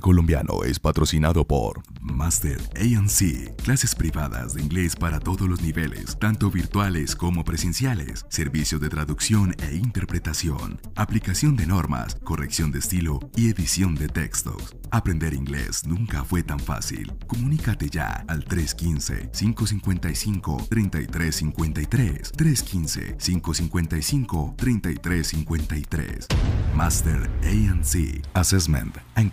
colombiano es patrocinado por Master ANC, clases privadas de inglés para todos los niveles, tanto virtuales como presenciales, servicios de traducción e interpretación, aplicación de normas, corrección de estilo y edición de textos. Aprender inglés nunca fue tan fácil. Comunícate ya al 315-555-3353. 315-555-3353. Master ANC, Assessment and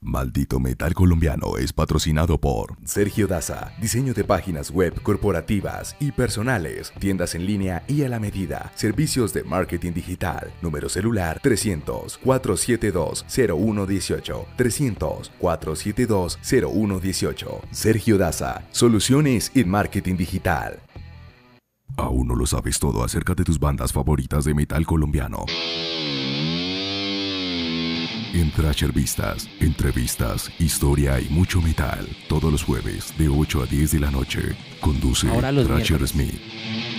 Maldito Metal Colombiano es patrocinado por Sergio Daza, diseño de páginas web corporativas y personales, tiendas en línea y a la medida, servicios de marketing digital, número celular 300-472-0118, 300-472-0118. Sergio Daza, soluciones en marketing digital. Aún no lo sabes todo acerca de tus bandas favoritas de metal colombiano. En Thrasher Vistas, entrevistas, historia y mucho metal. Todos los jueves de 8 a 10 de la noche. Conduce Thrasher Smith.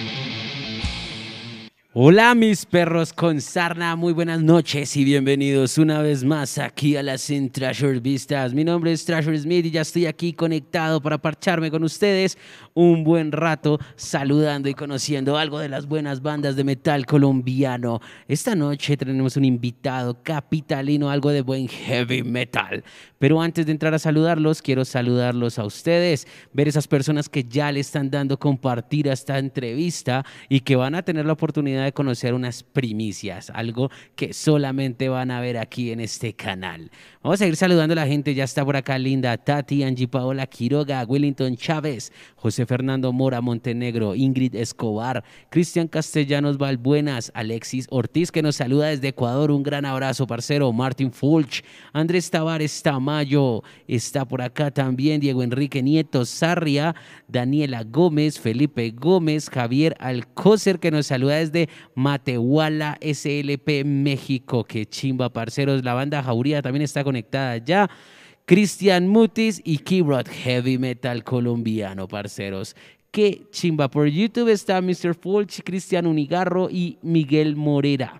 Hola mis perros con sarna, muy buenas noches y bienvenidos una vez más aquí a las Trasher Vistas. Mi nombre es Trasher Smith y ya estoy aquí conectado para parcharme con ustedes un buen rato saludando y conociendo algo de las buenas bandas de metal colombiano. Esta noche tenemos un invitado capitalino, algo de buen heavy metal. Pero antes de entrar a saludarlos, quiero saludarlos a ustedes, ver esas personas que ya le están dando compartir a esta entrevista y que van a tener la oportunidad conocer unas primicias, algo que solamente van a ver aquí en este canal. Vamos a ir saludando a la gente, ya está por acá Linda, Tati, Angie Paola Quiroga, Wellington Chávez, José Fernando Mora Montenegro, Ingrid Escobar, Cristian Castellanos Valbuenas, Alexis Ortiz que nos saluda desde Ecuador, un gran abrazo parcero, Martin Fulch, Andrés Tavares Tamayo, está por acá también. Diego Enrique Nieto Sarria, Daniela Gómez, Felipe Gómez, Javier Alcócer que nos saluda desde Matehuala SLP México, que chimba parceros, la banda Jauría también está conectada ya. Cristian Mutis y Keyrod Heavy Metal colombiano, parceros. Qué chimba. Por YouTube está Mr. Fulch, Cristian Unigarro y Miguel Morera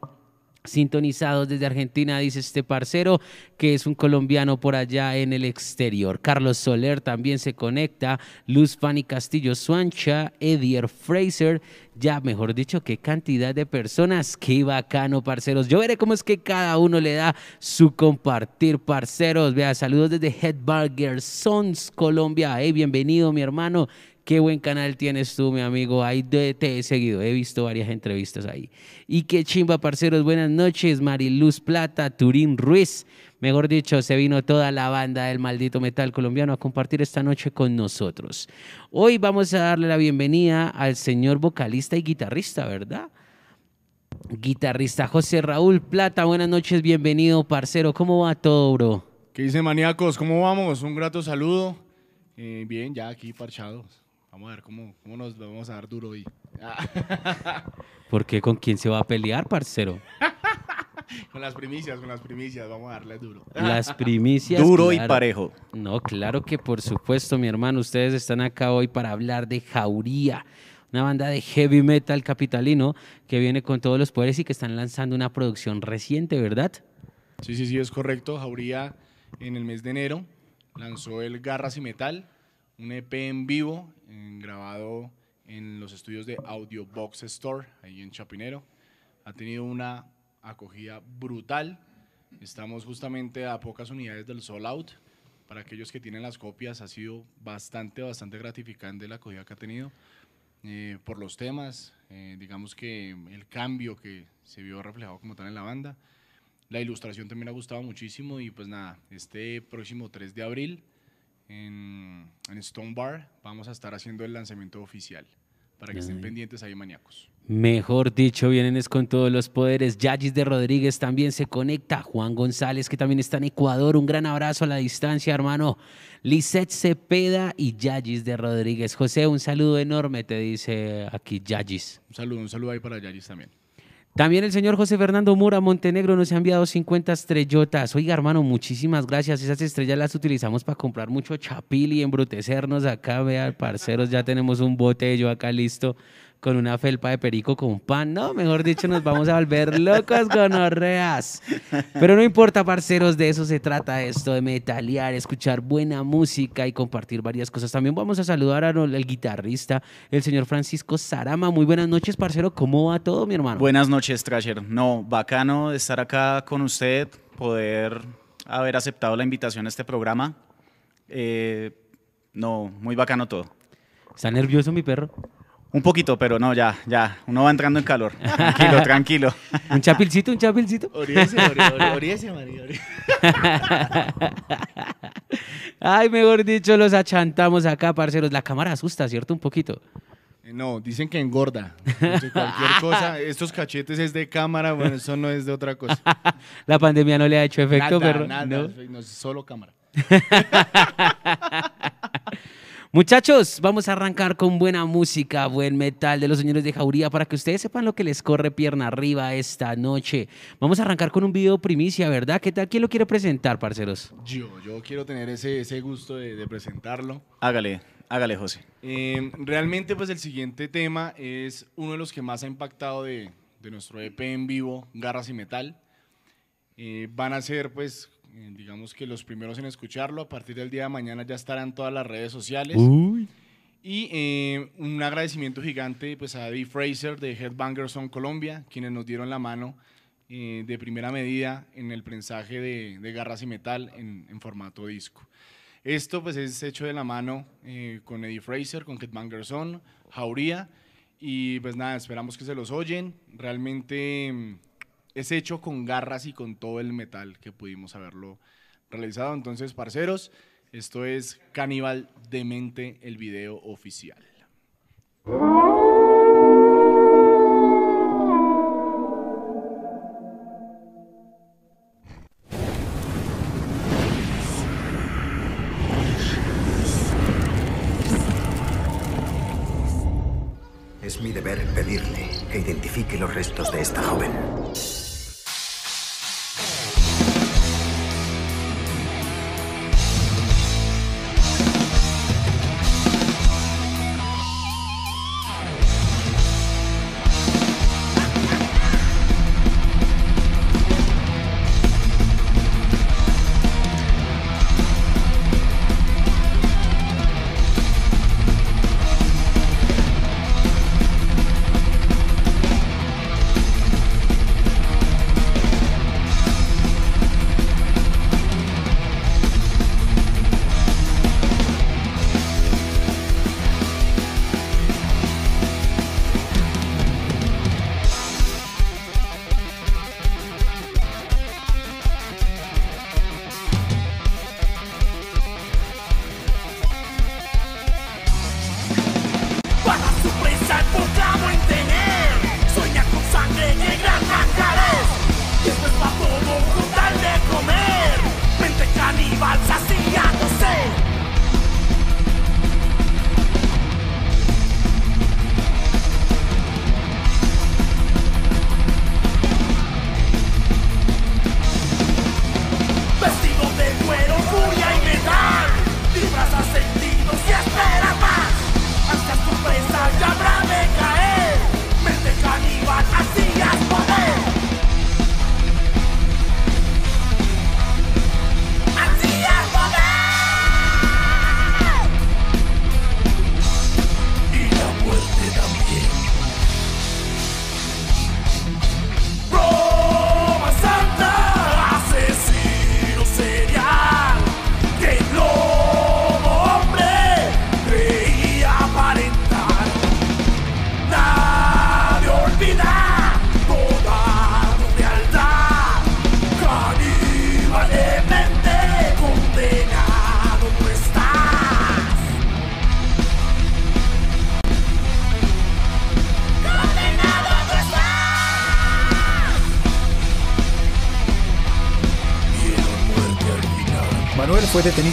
sintonizados desde Argentina, dice este parcero, que es un colombiano por allá en el exterior. Carlos Soler también se conecta, Luz Fanny Castillo Suancha, Edier Fraser, ya mejor dicho, qué cantidad de personas, qué bacano, parceros. Yo veré cómo es que cada uno le da su compartir, parceros. Vea, saludos desde Headburger Sons, Colombia. Hey, bienvenido, mi hermano. Qué buen canal tienes tú, mi amigo. Ahí te he seguido, he visto varias entrevistas ahí. Y qué chimba, parceros. Buenas noches, Mariluz Plata, Turín Ruiz. Mejor dicho, se vino toda la banda del maldito metal colombiano a compartir esta noche con nosotros. Hoy vamos a darle la bienvenida al señor vocalista y guitarrista, ¿verdad? Guitarrista José Raúl Plata, buenas noches, bienvenido, parcero. ¿Cómo va todo, bro? ¿Qué dice, maníacos? ¿Cómo vamos? Un grato saludo. Eh, bien, ya aquí parchados. Vamos a ver cómo, cómo nos vamos a dar duro hoy. ¿Por qué? ¿Con quién se va a pelear, parcero? con las primicias, con las primicias, vamos a darle duro. Las primicias. Duro y parejo. No, claro que por supuesto, mi hermano. Ustedes están acá hoy para hablar de Jauría, una banda de heavy metal capitalino que viene con todos los poderes y que están lanzando una producción reciente, ¿verdad? Sí, sí, sí, es correcto. Jauría en el mes de enero lanzó el Garras y Metal un EP en vivo, grabado en los estudios de Audio Box Store, ahí en Chapinero. Ha tenido una acogida brutal. Estamos justamente a pocas unidades del Soul Out. Para aquellos que tienen las copias, ha sido bastante, bastante gratificante la acogida que ha tenido eh, por los temas. Eh, digamos que el cambio que se vio reflejado como tal en la banda. La ilustración también ha gustado muchísimo y pues nada, este próximo 3 de abril en, Stone Bar vamos a estar haciendo el lanzamiento oficial para que estén pendientes ahí maníacos. Mejor dicho, vienen con todos los poderes. Yagis de Rodríguez también se conecta. Juan González, que también está en Ecuador. Un gran abrazo a la distancia, hermano. Lisette Cepeda y Yagis de Rodríguez. José, un saludo enorme, te dice aquí Yagis. Un saludo, un saludo ahí para Yagis también. También el señor José Fernando Mura Montenegro nos ha enviado 50 estrellotas. Oiga, hermano, muchísimas gracias. Esas estrellas las utilizamos para comprar mucho chapil y embrutecernos acá. Vea, parceros, ya tenemos un botello acá listo con una felpa de perico con pan. No, mejor dicho, nos vamos a volver locos con orreas. Pero no importa, parceros, de eso se trata esto, de metalear, escuchar buena música y compartir varias cosas. También vamos a saludar al guitarrista, el señor Francisco Sarama. Muy buenas noches, parcero. ¿Cómo va todo, mi hermano? Buenas noches, Trasher. No, bacano estar acá con usted, poder haber aceptado la invitación a este programa. Eh, no, muy bacano todo. ¿Está nervioso mi perro? Un poquito, pero no, ya, ya. Uno va entrando en calor. Tranquilo, tranquilo. ¿Un chapilcito, un chapilcito? Oriese, oriese, María. Ay, mejor dicho, los achantamos acá, parceros. La cámara asusta, ¿cierto? Un poquito. Eh, no, dicen que engorda. cualquier cosa, estos cachetes es de cámara, bueno, eso no es de otra cosa. La pandemia no le ha hecho efecto, nada, pero. Nada, no, no es solo cámara. Muchachos, vamos a arrancar con buena música, buen metal de los señores de Jauría para que ustedes sepan lo que les corre pierna arriba esta noche. Vamos a arrancar con un video primicia, ¿verdad? ¿Qué tal? ¿Quién lo quiere presentar, parceros? Yo, yo quiero tener ese, ese gusto de, presentarlo. Hágale, hágale, José. Em, realmente, pues el siguiente tema es uno de los que más ha impactado de, nuestro EP en vivo, Garras y Metal. Eh, van a ser, pues, eh, digamos que los primeros en escucharlo. A partir del día de mañana ya estarán todas las redes sociales. Y eh, un agradecimiento gigante pues, a Eddie Fraser de Headbangers on Colombia, quienes nos dieron la mano eh, de primera medida en el prensaje de, de garras y metal en, formato disco. Esto pues, es hecho de la mano con Eddie Fraser, con Headbangers on, Jauría. Y pues nada, esperamos que se los oyen. Realmente mm, es hecho con garras y con todo el metal que pudimos haberlo realizado. Entonces, parceros, esto es Caníbal Demente, el video oficial.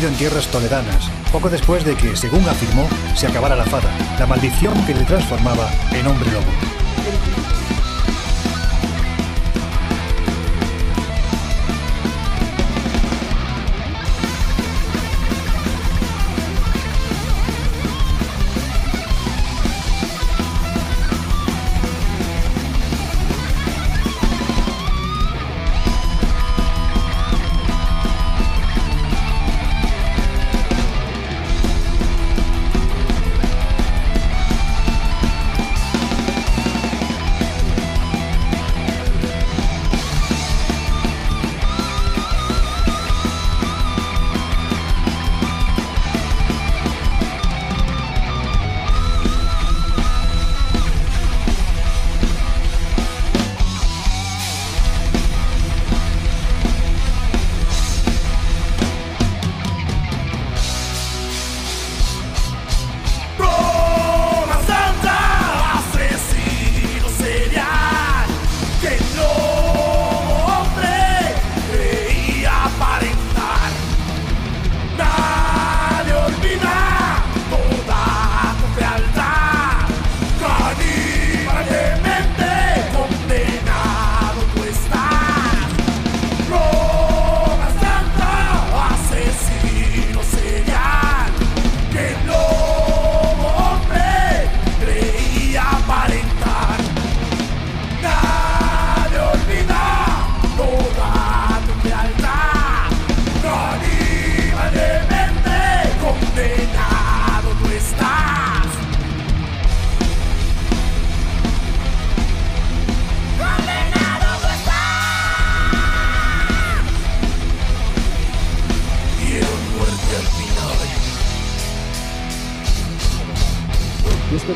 en tierras toledanas, poco después de que, según afirmó, se acabara la fada, la maldición que le transformaba en hombre lobo.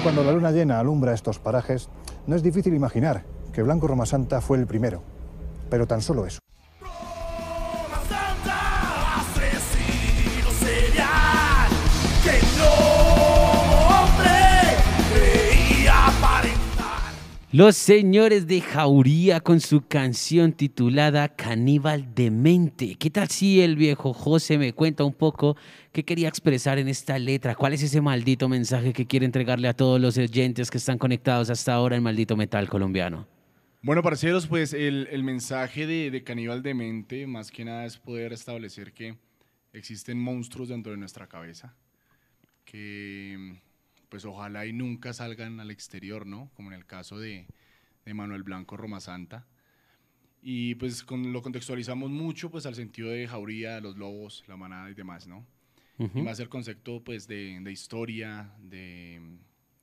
Cuando la luna llena alumbra estos parajes, no es difícil imaginar que Blanco Roma Santa fue el primero. Pero tan solo eso. Los señores de Jauría con su canción titulada Caníbal Demente. ¿Qué tal si el viejo José me cuenta un poco qué quería expresar en esta letra? ¿Cuál es ese maldito mensaje que quiere entregarle a todos los oyentes que están conectados hasta ahora en Maldito Metal Colombiano? Bueno, parceros, pues el, el mensaje de, de Caníbal Demente, más que nada, es poder establecer que existen monstruos dentro de nuestra cabeza, que pues ojalá y nunca salgan al exterior, ¿no? Como en el caso de, de Manuel Blanco Roma Santa. Y pues con, lo contextualizamos mucho pues al sentido de jauría, los lobos, la manada y demás, ¿no? Y más el concepto pues de, de historia, de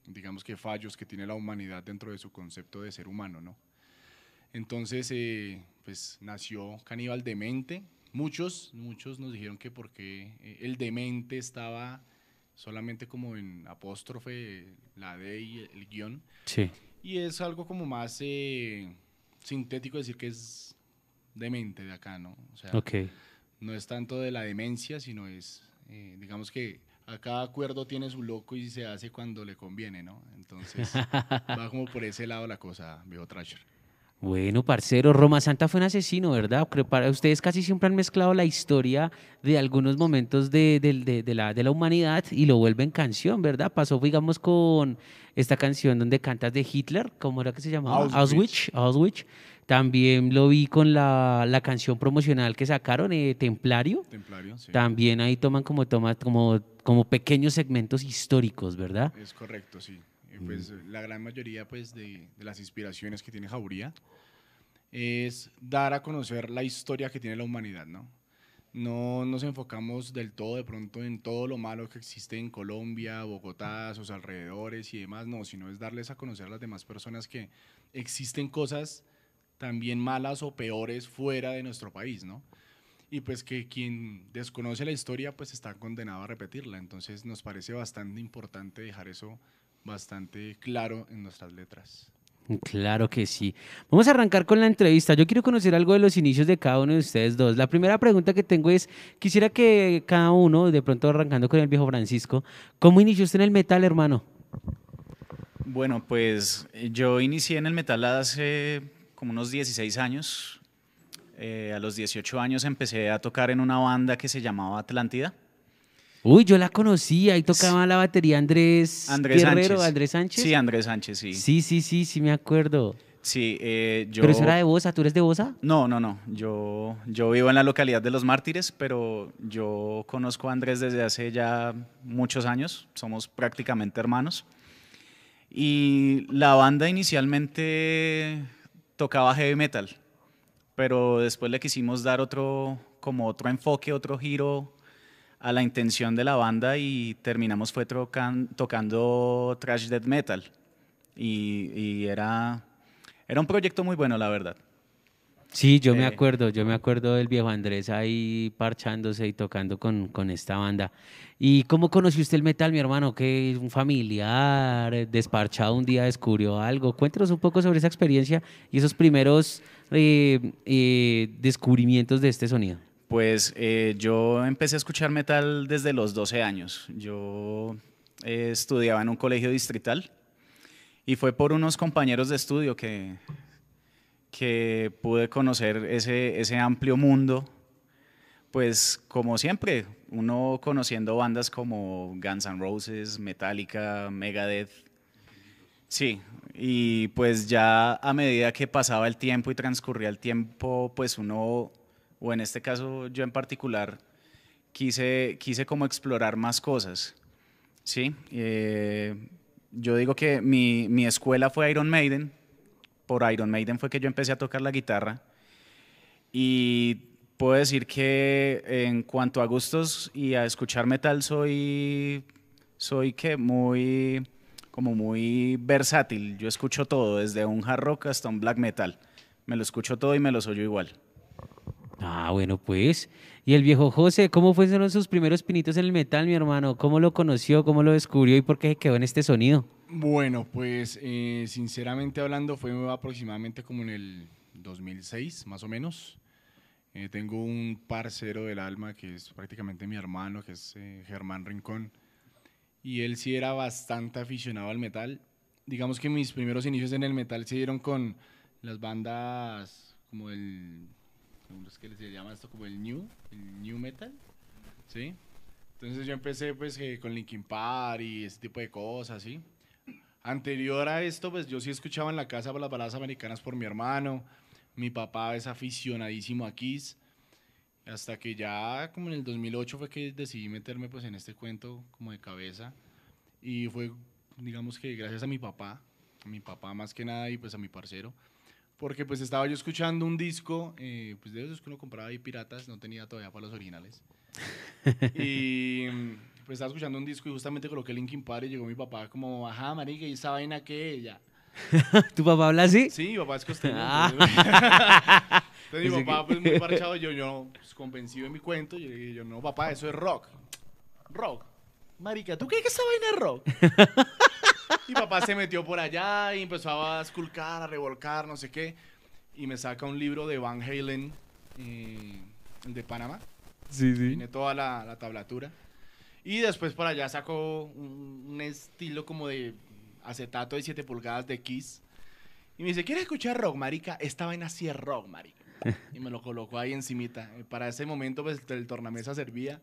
digamos que fallos que tiene la humanidad dentro de su concepto de ser humano, ¿no? Entonces, eh, pues nació Caníbal Demente. Muchos, muchos nos dijeron que porque eh, el demente estaba solamente como en apóstrofe, la D y el, guion. Sí. Y es algo como más eh, sintético decir que es demente de acá, ¿no? O sea, no es tanto de la demencia, sino es, eh, digamos que a cada acuerdo tiene su loco y se hace cuando le conviene, ¿no? Entonces, va como por ese lado la cosa, viejo Trasher. Bueno, parcero, Roma Santa fue un asesino, ¿verdad? Creo para ustedes casi siempre han mezclado la historia de algunos momentos de, de- de- de la, de la humanidad y lo vuelven canción, ¿verdad? Pasó, digamos, con esta canción donde cantas de Hitler, ¿cómo era que se llamaba? Auschwitz. Auschwitz. Auschwitz. También lo vi con la, la canción promocional que sacaron, eh, Templario. Templario, sí. También ahí toman como, toma, como, como pequeños segmentos históricos, ¿verdad? Es correcto, sí. Pues la gran mayoría pues, de, de las inspiraciones que tiene Jauría es dar a conocer la historia que tiene la humanidad, ¿no? No nos enfocamos del todo de pronto en todo lo malo que existe en Colombia, Bogotá, sus alrededores y demás, no, sino es darles a conocer a las demás personas que existen cosas también malas o peores fuera de nuestro país, ¿no? Y pues que quien desconoce la historia pues está condenado a repetirla. Entonces nos parece bastante importante dejar eso bastante claro en nuestras letras. Claro que sí. Vamos a arrancar con la entrevista. Yo quiero conocer algo de los inicios de cada uno de ustedes dos. La primera pregunta que tengo es, quisiera que cada uno, de pronto arrancando con el viejo Francisco, ¿cómo inició usted en el metal, hermano? Bueno, pues eh, yo inicié en el metal hace como unos 16 años. Eh, a los 18 años empecé a tocar en una banda que se llamaba Atlántida. Uy, yo la conocía, ahí tocaba la batería Andrés, Andrés Guerrero, Sánchez. Andrés Sánchez. Sí, Andrés Sánchez, sí. sí, sí, sí, sí, me acuerdo. Sí, eh, yo... Pero eso era de Bosa, ¿tú eres de Bosa? No, no, no. Yo, yo vivo en la localidad de Los Mártires, pero yo conozco a Andrés desde hace ya muchos años. Somos prácticamente hermanos. Y la banda inicialmente tocaba heavy metal, pero después le quisimos dar otro, como otro enfoque, otro giro a la intención de la banda y terminamos fue trocan- tocando thrash death metal. Y, y era, era un proyecto muy bueno, la verdad. Sí, yo me Eh. acuerdo, yo me acuerdo del viejo Andrés ahí parchándose y tocando con, con esta banda. ¿Y cómo conoció usted el metal, mi hermano? ¿Que un familiar eh, desparchado un día descubrió algo? Cuéntanos un poco sobre esa experiencia y esos primeros eh, eh, descubrimientos de este sonido. Pues eh, yo empecé a escuchar metal desde los 12 años. Yo eh, estudiaba en un colegio distrital y fue por unos compañeros de estudio que, que pude conocer ese, ese amplio mundo. Pues como siempre, uno conociendo bandas como Guns N' Roses, Metallica, Megadeth. Sí, y pues ya a medida que pasaba el tiempo y transcurría el tiempo, pues uno, o en este caso yo en particular, quise, quise como explorar más cosas. Sí, eh, yo digo que mi, mi escuela fue Iron Maiden, por Iron Maiden fue que yo empecé a tocar la guitarra y puedo decir que en cuanto a gustos y a escuchar metal soy, soy que muy, como muy versátil. Yo escucho todo, desde un hard rock hasta un black metal. Me lo escucho todo y me lo oyo igual. Ah, bueno, pues. Y el viejo José, ¿cómo fueron sus primeros pinitos en el metal, mi hermano? ¿Cómo lo conoció? ¿Cómo lo descubrió? ¿Y por qué se quedó en este sonido? Bueno, pues eh, sinceramente hablando fue aproximadamente como en el 2006, más o menos. Eh, tengo un parcero del alma que es prácticamente mi hermano, que es eh, Germán Rincón. Y él sí era bastante aficionado al metal. Digamos que mis primeros inicios en el metal se dieron con las bandas como el... ¿Cómo es que se llama esto? Como el New, el New Metal. ¿Sí? Entonces yo empecé pues eh, con Linkin Park y ese tipo de cosas, ¿sí? Anterior a esto, pues yo sí escuchaba en la casa las baladas americanas por mi hermano. Mi papá es aficionadísimo a Kiss. Hasta que ya como en el 2008 fue que decidí meterme pues en este cuento como de cabeza. Y fue, digamos que gracias a mi papá, a mi papá más que nada y pues a mi parcero. Porque pues estaba yo escuchando un disco, eh, pues de esos que uno compraba ahí piratas, no tenía todavía para los originales. y pues estaba escuchando un disco y justamente coloqué Linkin Park y llegó mi papá como, ajá, marica, ¿y esa vaina qué ella? ¿Tu papá habla así? Sí, mi papá es costeño. Ah. Entonces, mi papá, pues muy parchado, yo, yo pues, convencido de mi cuento, yo le dije, yo, no, papá, eso es rock. Rock. Marica, ¿tú crees que esa vaina es rock? y papá se metió por allá y empezó a esculcar, a revolcar, no sé qué. Y me saca un libro de Van Halen, eh, el de Panamá. Sí, Tiene toda la, la tablatura. Y después por allá sacó un, un estilo como de acetato de 7 pulgadas de Kiss. Y me dice, ¿quieres escuchar rock, marica? Esta vaina sí es rock, marica. Y me lo colocó ahí encimita. Eh, Para ese momento, pues, el tornamesa servía.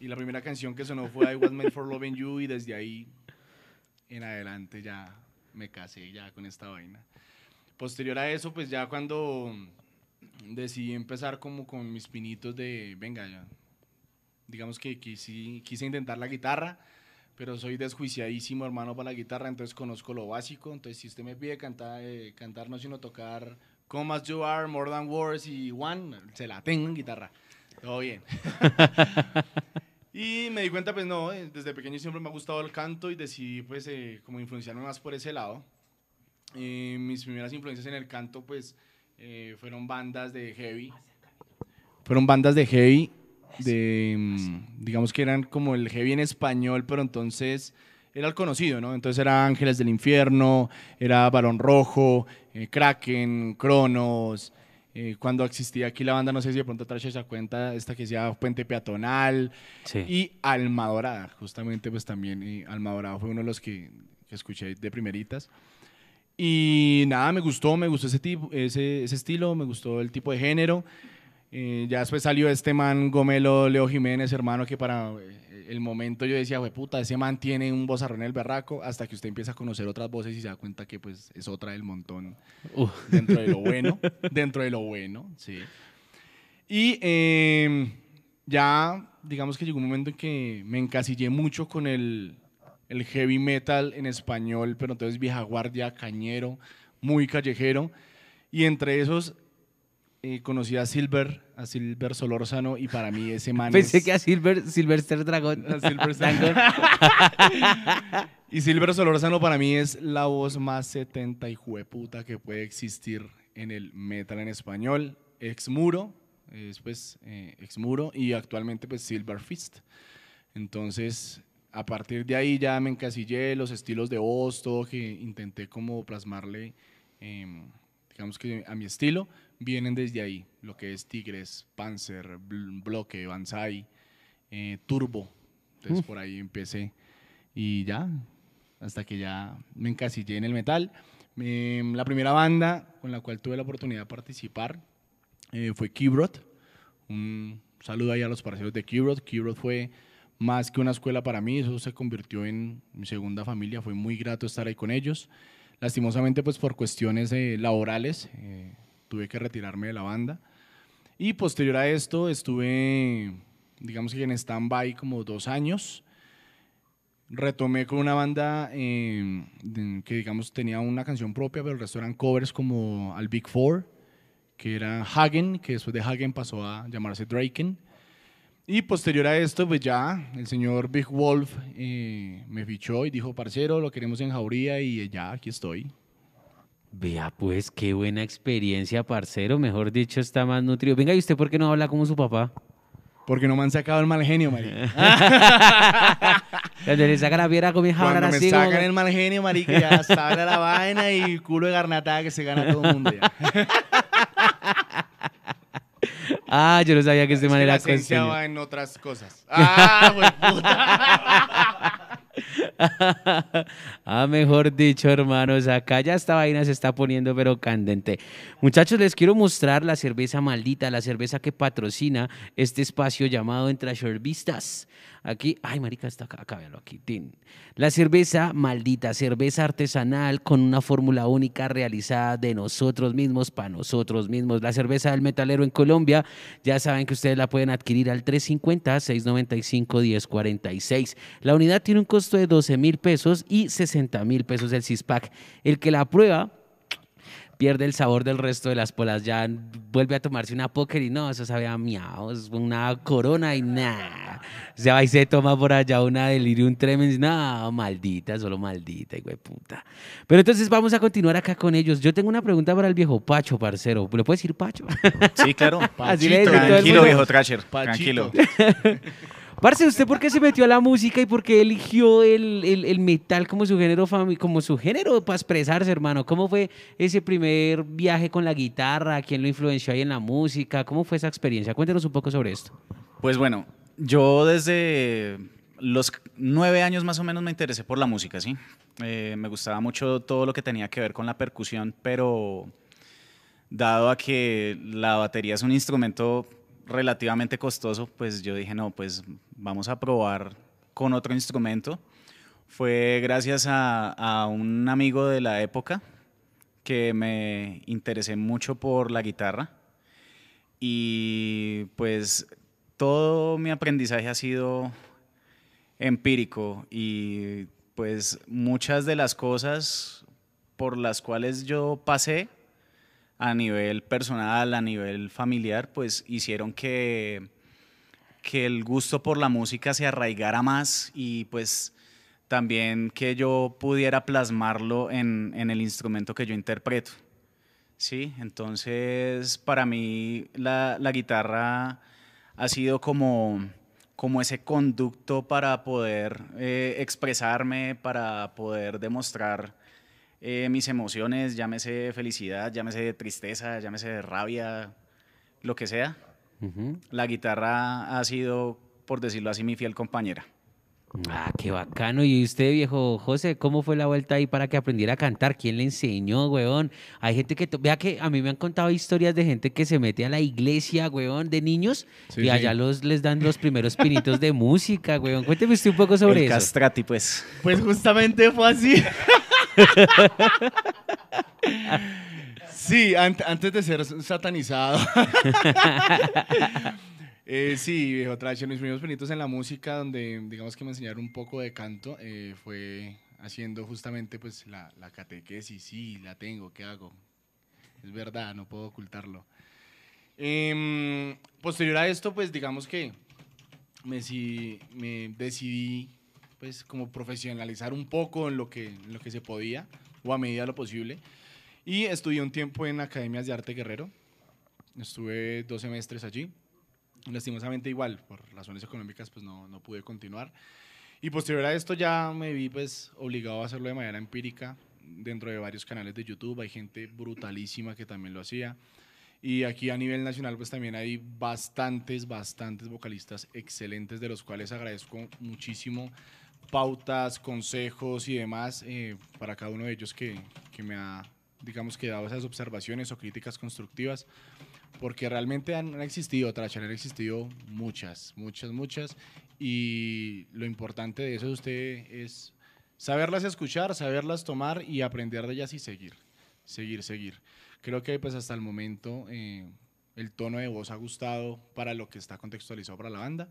Y la primera canción que sonó fue I Was Made For Loving You. Y desde ahí en adelante ya me casé ya con esta vaina. Posterior a eso, pues ya cuando decidí empezar como con mis pinitos de, venga, digamos que quise, quise intentar la guitarra, pero soy desjuiciadísimo, hermano, para la guitarra, entonces conozco lo básico. Entonces, si usted me pide cantar, eh, cantar no sino tocar Come As You Are, More Than Words y One, se la tengo en guitarra. Todo bien. y me di cuenta, pues no, eh, desde pequeño siempre me ha gustado el canto y decidí, pues, eh, como influenciarme más por ese lado. Eh, mis primeras influencias en el canto, pues, fueron bandas de heavy. Fueron bandas de heavy, de, mm, digamos que eran como el heavy en español, pero entonces era el conocido, ¿no? Entonces era Ángeles del Infierno, era Balón Rojo, Kraken, Cronos. Eh, cuando existía aquí la banda, no sé si de pronto trae esa cuenta, esta que se llama Puente Peatonal Sí. y Alma Dorada, justamente pues también eh, Alma Dorada fue uno de los que, que escuché de primeritas. Y nada, me gustó, me gustó ese, tipo, ese, ese estilo, me gustó el tipo de género. Eh, ya después salió este man Gomelo Leo Jiménez, hermano, que para eh, el momento yo decía, "Jue puta, ese man tiene un vozarrón en el berraco, hasta que usted empieza a conocer otras voces y se da cuenta que pues es otra del montón Uh, dentro de lo bueno, dentro de lo bueno, sí. Y eh, ya, digamos que llegó un momento en que me encasillé mucho con el, el heavy metal en español, pero entonces vieja guardia, cañero, muy callejero. Y entre esos eh, conocí a Silver, a Silver Solórzano, y para mí ese man Pensé es- que a Silver, Silvester Dragon. a Silver y Silver Solórzano para mí es la voz más 70 y jueputa que puede existir en el metal en español. Ex Muro, eh, después eh, Ex Muro y actualmente pues Silver Fist. Entonces, a partir de ahí ya me encasillé los estilos de voz, todo que intenté como plasmarle, em, digamos que a mi estilo, vienen desde ahí. Lo que es Tigres, Panzer, Bl- Bloque, Banzai, eh, Turbo. Entonces por ahí empecé y ya, hasta que ya me encasillé en el metal. Em, la primera banda con la cual tuve la oportunidad de participar eh, fue Kibrot. Un saludo ahí a los parceros de Kibrot. Kibrot fue más que una escuela para mí, eso se convirtió en mi segunda familia. Fue muy grato estar ahí con ellos. Lastimosamente, pues por cuestiones eh, laborales, eh, tuve que retirarme de la banda. Y posterior a esto estuve, digamos que en stand-by como dos años. Retomé con una banda eh, que, digamos, tenía una canción propia, pero el resto eran covers como al Big Four, que era Hagen, que después de Hagen pasó a llamarse Draken. Y posterior a esto, pues ya el señor Big Wolf eh, me fichó y dijo, parcero, lo queremos en Jauría y ya, aquí estoy. Vea, pues, qué buena experiencia, parcero. Mejor dicho, está más nutrido. Venga, ¿y usted por qué no habla como su papá? Porque no me han sacado el mal genio, marica. Cuando le sacan la piedra comienza a hablar Cuando me así. como- sacan el mal genio, marica, ya sale la vaina y culo de garnatada que se gana todo el mundo ya. Ah, yo no sabía que este Es man la era costeño. va en otras cosas. ¡Ah, güey, puta! ah, mejor dicho, hermanos, acá ya esta vaina se está poniendo pero candente. Muchachos, les quiero mostrar la cerveza maldita, la cerveza que patrocina este espacio llamado Entre Vistas. Aquí, ay, marica, está acá, acá, véanlo aquí. tin. La cerveza maldita, cerveza artesanal con una fórmula única realizada de nosotros mismos para nosotros mismos. La cerveza del metalero en Colombia, ya saben que ustedes la pueden adquirir al 350-695-1046. La unidad tiene un costo de 12 mil pesos y 60 mil pesos el CISPAC. El que la prueba pierde el sabor del resto de las polas. Ya vuelve a tomarse una póker y no, eso sabía miau, es una corona y nada. Se va y se toma por allá una delirium tremens. No, maldita, solo maldita, güey puta. Pero entonces vamos a continuar acá con ellos. Yo tengo una pregunta para el viejo Pacho, parcero. ¿Le puedes decir Pacho? Sí, claro. Así le el Tranquilo, viejo Trasher. Pachito. Tranquilo. Parce, ¿usted por qué se metió a la música y por qué eligió el, el- metal como su género como su género para expresarse, hermano? ¿Cómo fue ese primer viaje con la guitarra? ¿Quién lo influenció ahí en la música? ¿Cómo fue esa experiencia? Cuéntenos un poco sobre esto. Pues bueno, yo desde los nueve años más o menos me interesé por la música, ¿sí? Eh, me gustaba mucho todo lo que tenía que ver con la percusión, pero dado a que la batería es un instrumento relativamente costoso, pues yo dije, no, pues vamos a probar con otro instrumento. Fue gracias a, un amigo de la época que me interesé mucho por la guitarra y pues todo mi aprendizaje ha sido empírico y pues muchas de las cosas por las cuales yo pasé a nivel personal, a nivel familiar, pues hicieron que, que el gusto por la música se arraigara más y pues también que yo pudiera plasmarlo en, en el instrumento que yo interpreto. Sí, entonces para mí la, la guitarra ha sido como, como ese conducto para poder eh, expresarme, para poder demostrar eh, mis emociones, llámese felicidad, llámese tristeza, llámese rabia, lo que sea. La guitarra ha sido, por decirlo así, mi fiel compañera. Ah, qué bacano. Y usted, viejo José, ¿cómo fue la vuelta ahí para que aprendiera a cantar? ¿Quién le enseñó, weón? Hay gente que, to- vea que a mí me han contado historias de gente que se mete a la iglesia, weón, de niños, Sí, y allá sí. los, les dan los primeros pinitos de música, weón. Cuénteme usted un poco sobre el eso. castrati, pues. Pues justamente fue así. sí, ant- antes de ser satanizado. Eh, sí, viejo Trache, mis primeros pinitos en la música, donde digamos que me enseñaron un poco de canto, eh, fue haciendo justamente pues la, catequesis. Sí, la tengo, ¿qué hago? Es verdad, no puedo ocultarlo. Em, posterior a esto, pues digamos que me, me decidí pues como profesionalizar un poco en lo que, en lo que se podía o a medida de lo posible. Y estudié un tiempo en academias de arte guerrero. Estuve dos semestres allí. Lastimosamente igual, por razones económicas, pues no, no pude continuar. Y posterior a esto ya me vi pues obligado a hacerlo de manera empírica dentro de varios canales de YouTube. Hay gente brutalísima que también lo hacía. Y aquí a nivel nacional pues también hay bastantes, bastantes vocalistas excelentes de los cuales agradezco muchísimo pautas, consejos y demás eh, para cada uno de ellos que, que me ha, digamos que dado esas observaciones o críticas constructivas porque realmente han, han existido, Trasher, han existido muchas, muchas, muchas, y lo importante de eso de usted es saberlas escuchar, saberlas tomar y aprender de ellas y seguir, seguir, seguir. Creo que pues hasta el momento eh, el tono de voz ha gustado para lo que está contextualizado para la banda,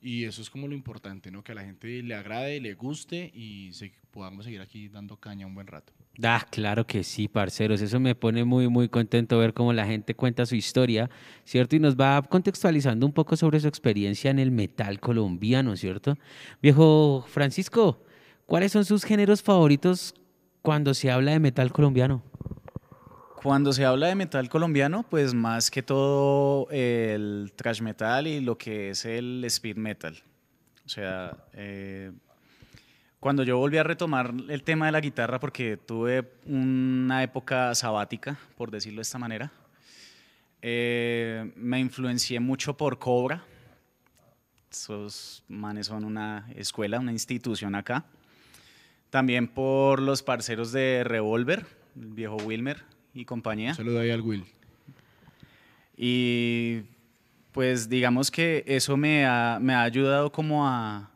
y eso es como lo importante, ¿no? Que a la gente le agrade, le guste y se- podamos seguir aquí dando caña un buen rato. Ah, claro que sí, parceros. Eso me pone muy, muy contento ver cómo la gente cuenta su historia, ¿cierto? Y nos va contextualizando un poco sobre su experiencia en el metal colombiano, ¿cierto? Viejo Francisco, ¿cuáles son sus géneros favoritos cuando se habla de metal colombiano? Cuando se habla de metal colombiano, pues más que todo el thrash metal y lo que es el speed metal. O sea, eh, cuando yo volví a retomar el tema de la guitarra, porque tuve una época sabática, por decirlo de esta manera, eh, me influencié mucho por Cobra. Esos manes son una escuela, una institución acá. También por los parceros de Revolver, el viejo Wilmer y compañía. Saludo ahí al Will. Y pues digamos que eso me ha, me ha ayudado como a,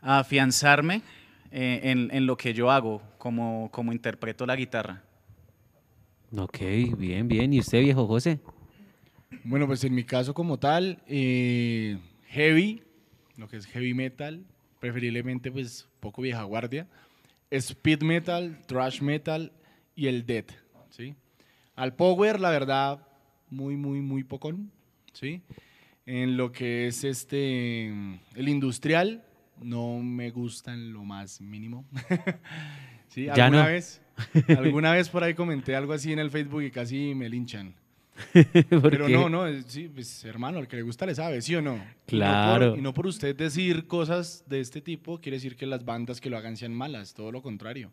a afianzarme eh, en, en lo que yo hago, como, como interpreto la guitarra. Ok, bien, bien. ¿Y usted, viejo José? Bueno, pues en mi caso como tal, eh, heavy, lo que es heavy metal, preferiblemente pues poco vieja guardia, speed metal, thrash metal y el death, ¿sí? Al power, la verdad, muy, muy, muy pocón, ¿sí? En lo que es este, el industrial, no me gusta en lo más mínimo. ¿Sí? Ya ¿Alguna no. vez? Alguna vez por ahí comenté algo así en el Facebook y casi me linchan. ¿Por Pero qué? no, no, sí, pues hermano, al que le gusta le sabe, ¿sí o no? Y no por- Claro. Y no por, usted decir cosas de este tipo, quiere decir que las bandas que lo hagan sean malas, todo lo contrario.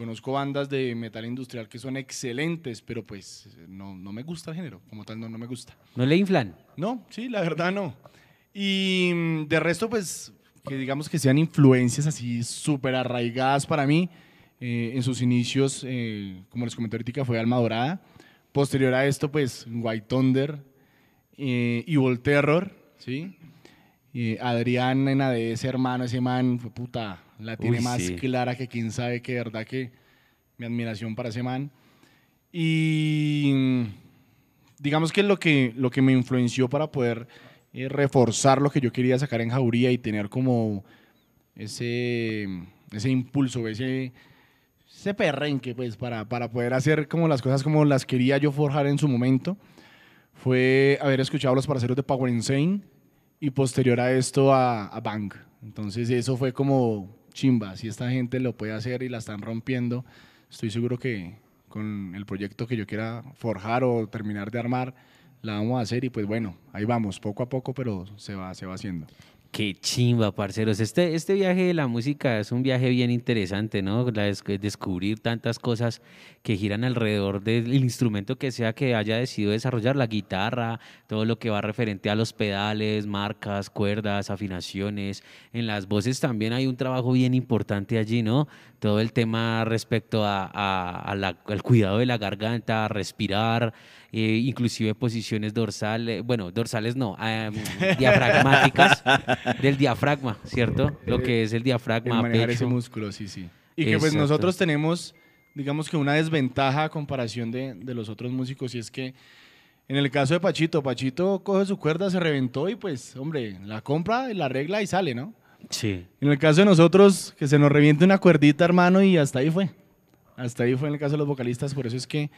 Conozco bandas de metal industrial que son excelentes, pero pues no, no me gusta el género, como tal no, no me gusta. ¿No le inflan? No, sí, la verdad no. Y mm, de resto, pues, que digamos que sean influencias así súper arraigadas para mí. eh, en sus inicios, eh, como les comenté ahorita, fue Alma Dorada. Posterior a esto, pues, White Thunder, eh, Evil Terror, ¿sí? Y Adrián en ADS, hermano, ese man, fue puta, la tiene Uy, más sí. clara que quién sabe que verdad que mi admiración para ese man. Y digamos que lo que, lo que me influenció para poder eh, reforzar lo que yo quería sacar en Jauría y tener como ese, ese impulso, ese, ese perrenque, pues, para, para poder hacer como las cosas como las quería yo forjar en su momento, fue haber escuchado a los parceros de Power Insane y posterior a esto a, a Bang. Entonces eso fue como chimba, si esta gente lo puede hacer y la están rompiendo, estoy seguro que con el proyecto que yo quiera forjar o terminar de armar, la vamos a hacer y pues bueno, ahí vamos, poco a poco, pero se va, se va haciendo. Qué chimba, parceros. Este, este viaje de la música es un viaje bien interesante, ¿no? La des- descubrir tantas cosas que giran alrededor del instrumento que sea que haya decidido desarrollar, la guitarra, todo lo que va referente a los pedales, marcas, cuerdas, afinaciones. En las voces también hay un trabajo bien importante allí, ¿no? Todo el tema respecto a, a- a la- al cuidado de la garganta, respirar, eh, inclusive posiciones dorsales, bueno, dorsales no, em, diafragmáticas, del diafragma, ¿cierto? Lo que es el El diafragma, manejar ese músculo, sí, sí. Y que pues nosotros tenemos, digamos que una desventaja a comparación de, de los otros músicos y es que en el caso de Pachito, Pachito coge su cuerda, se reventó y pues, hombre, la compra, la arregla y sale, ¿no? Sí. En el caso de nosotros, que se nos reviente una cuerdita, hermano, y hasta ahí fue. Hasta ahí fue en el caso de los vocalistas, por eso es que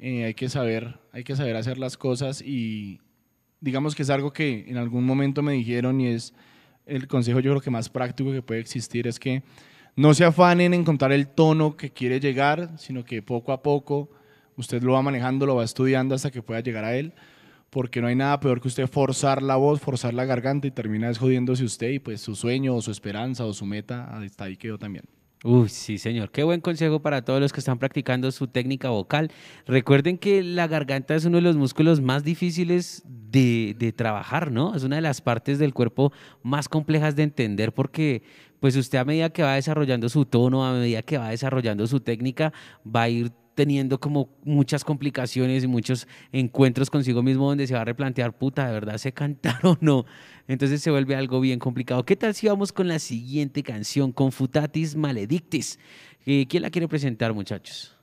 eh, hay que saber, hay que saber hacer las cosas y digamos que es algo que en algún momento me dijeron y es el consejo yo creo que más práctico que puede existir es que no se afanen en encontrar el tono que quiere llegar, sino que poco a poco usted lo va manejando, lo va estudiando hasta que pueda llegar a él, porque no hay nada peor que usted forzar la voz, forzar la garganta y termina desjodiéndose usted y pues su sueño o su esperanza o su meta, hasta ahí quedó también. Uy, sí, señor. Qué buen consejo para todos los que están practicando su técnica vocal. Recuerden que la garganta es uno de los músculos más difíciles de, de trabajar, ¿no? Es una de las partes del cuerpo más complejas de entender porque, pues usted a medida que va desarrollando su tono, a medida que va desarrollando su técnica, va a ir teniendo como muchas complicaciones y muchos encuentros consigo mismo donde se va a replantear, puta, ¿de verdad sé cantar o no? Entonces se vuelve algo bien complicado. ¿Qué tal si vamos con la siguiente canción, Confutatis Maledictis? Eh, ¿Quién la quiere presentar, muchachos?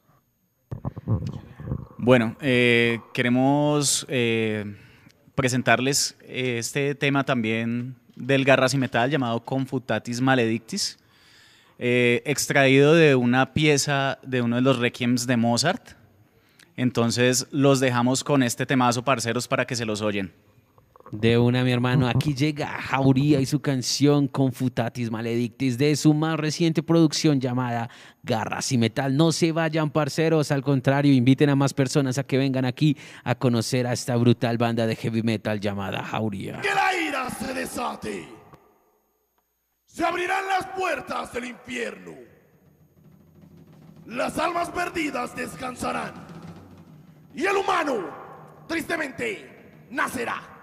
Bueno, eh, queremos eh, presentarles este tema también del Garras y Metal llamado Confutatis Maledictis, eh, extraído de una pieza de uno de los requiems de Mozart. Entonces los dejamos con este temazo, parceros, para que se los oyen. De una, mi hermano. Aquí llega Jauría y su canción Confutatis Maledictis de su más reciente producción llamada Garras y Metal. No se vayan, parceros. Al contrario, inviten a más personas a que vengan aquí a conocer a esta brutal banda de heavy metal llamada Jauría. Que la ira se desate. Se abrirán las puertas del infierno. Las almas perdidas descansarán. Y el humano, tristemente, nacerá.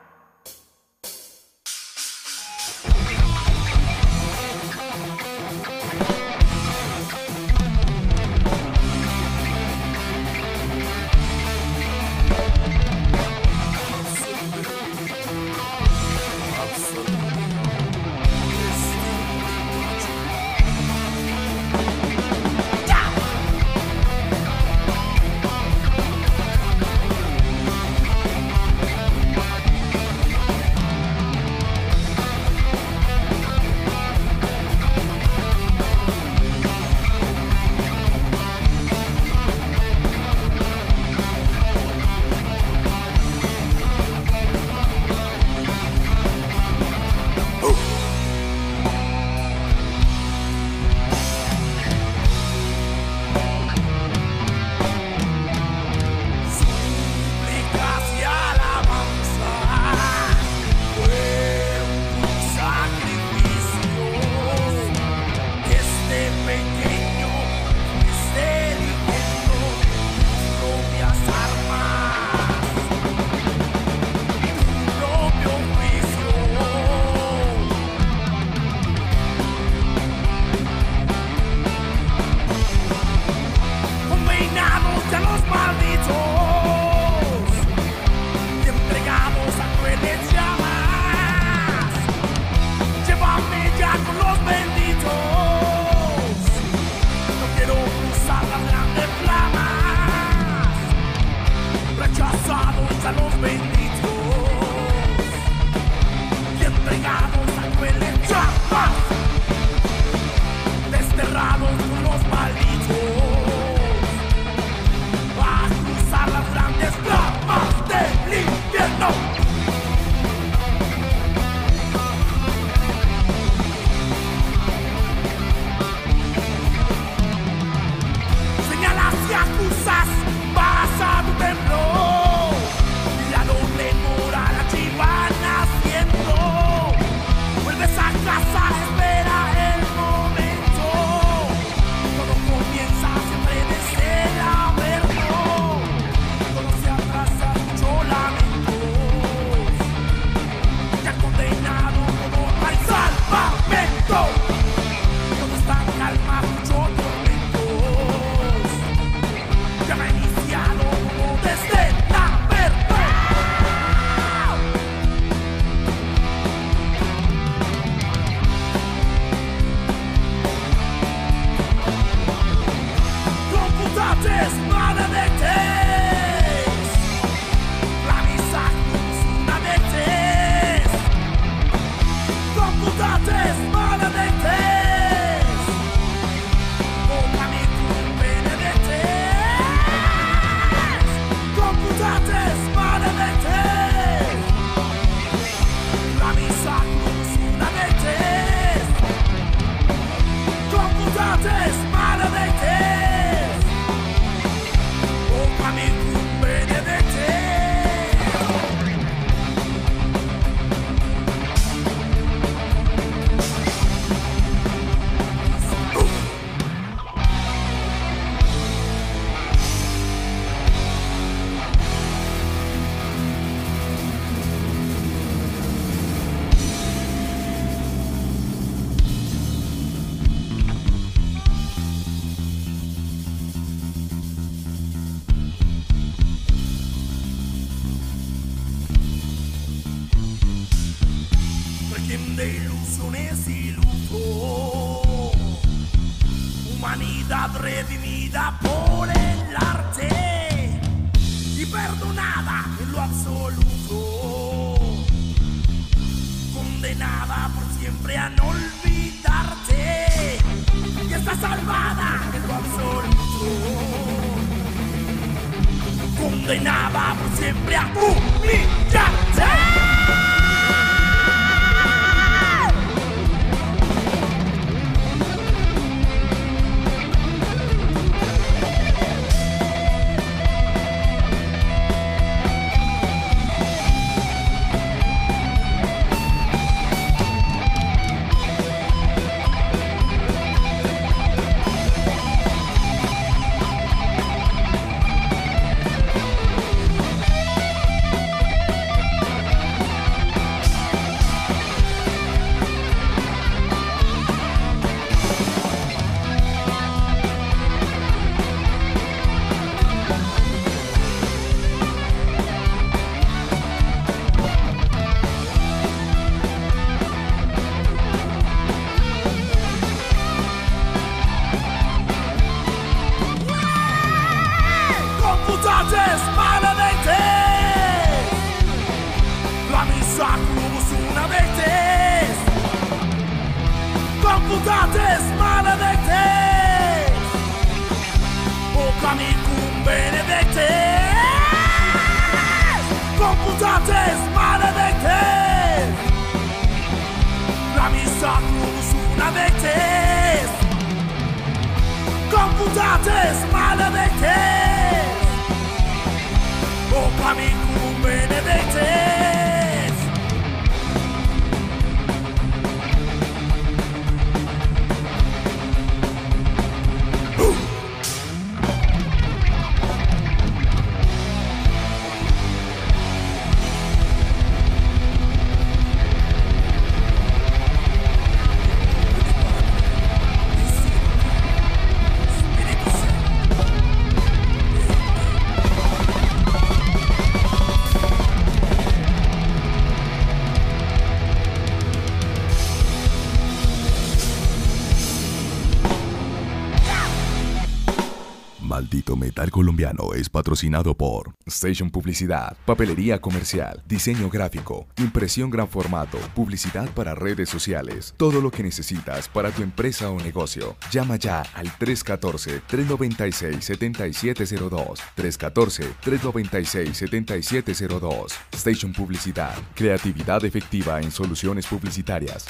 Maldito Metal Colombiano es patrocinado por Station Publicidad, papelería comercial, diseño gráfico, impresión gran formato, publicidad para redes sociales, todo lo que necesitas para tu empresa o negocio. Llama ya al 314-396-7702. 314-396-7702. Station Publicidad, creatividad efectiva en soluciones publicitarias.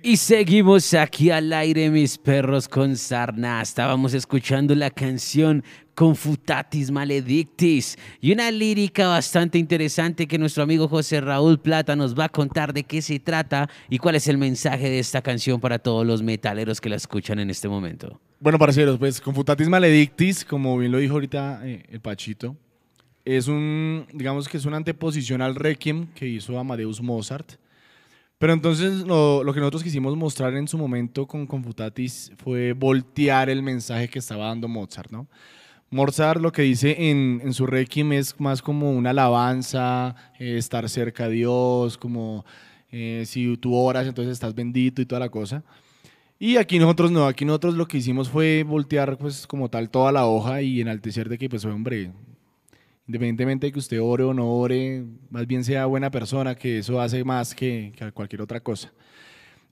Y seguimos aquí al aire, mis perros con sarna. Estábamos escuchando la canción Confutatis Maledictis y una lírica bastante interesante que nuestro amigo José Raúl Plata nos va a contar de qué se trata y cuál es el mensaje de esta canción para todos los metaleros que la escuchan en este momento. Bueno, parceros, pues Confutatis Maledictis, como bien lo dijo ahorita eh, el Pachito, es un, digamos que es una anteposición al Requiem que hizo Amadeus Mozart. Pero entonces lo, que nosotros quisimos mostrar en su momento con Confutatis fue voltear el mensaje que estaba dando Mozart, ¿no? Mozart lo que dice en, en su Requiem es más como una alabanza, eh, estar cerca a Dios, como eh, si tú oras, entonces estás bendito y toda la cosa. Y aquí nosotros no, aquí nosotros lo que hicimos fue voltear pues como tal toda la hoja y enaltecer de que pues hombre, independientemente de que usted ore o no ore, más bien sea buena persona, que eso hace más que, que cualquier otra cosa.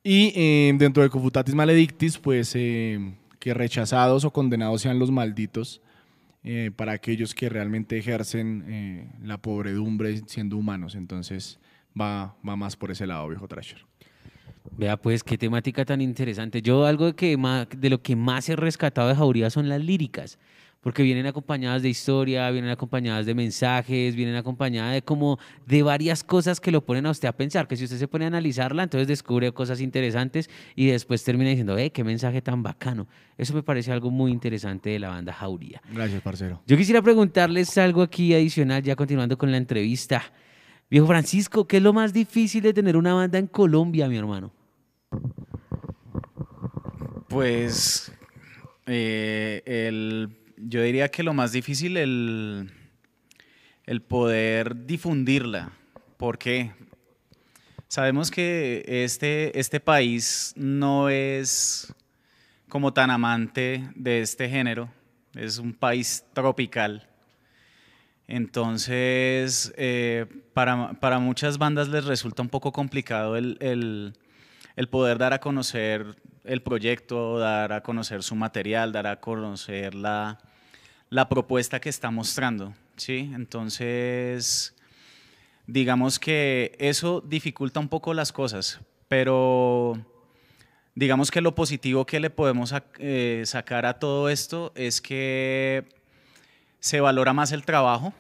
Y eh, dentro de Confutatis Maledictis, pues eh, que rechazados o condenados sean los malditos eh, para aquellos que realmente ejercen la pobredumbre siendo humanos. Entonces va, más por ese lado, viejo Trasher. Vea pues qué temática tan interesante. Yo algo de, de lo que más he rescatado de Jauría son las líricas, porque vienen acompañadas de historia, vienen acompañadas de mensajes, vienen acompañadas de como de varias cosas que lo ponen a usted a pensar, que si usted se pone a analizarla, entonces descubre cosas interesantes y después termina diciendo, eh, qué mensaje tan bacano. Eso me parece algo muy interesante de la banda Jauría. Gracias, parcero. Yo quisiera preguntarles algo aquí adicional, ya continuando con la entrevista. Viejo Francisco, ¿qué es lo más difícil de tener una banda en Colombia, mi hermano? Pues eh, el, yo diría que lo más difícil el, el poder difundirla. ¿Por qué? Sabemos que este, este país no es como tan amante de este género, es un país tropical. Entonces, eh, para, para muchas bandas les resulta un poco complicado el, el- el poder dar a conocer el proyecto, dar a conocer su material, dar a conocer la, la propuesta que está mostrando. ¿sí? Entonces, digamos que eso dificulta un poco las cosas, pero digamos que lo positivo que le podemos eh, sacar a todo esto es que se valora más el trabajo.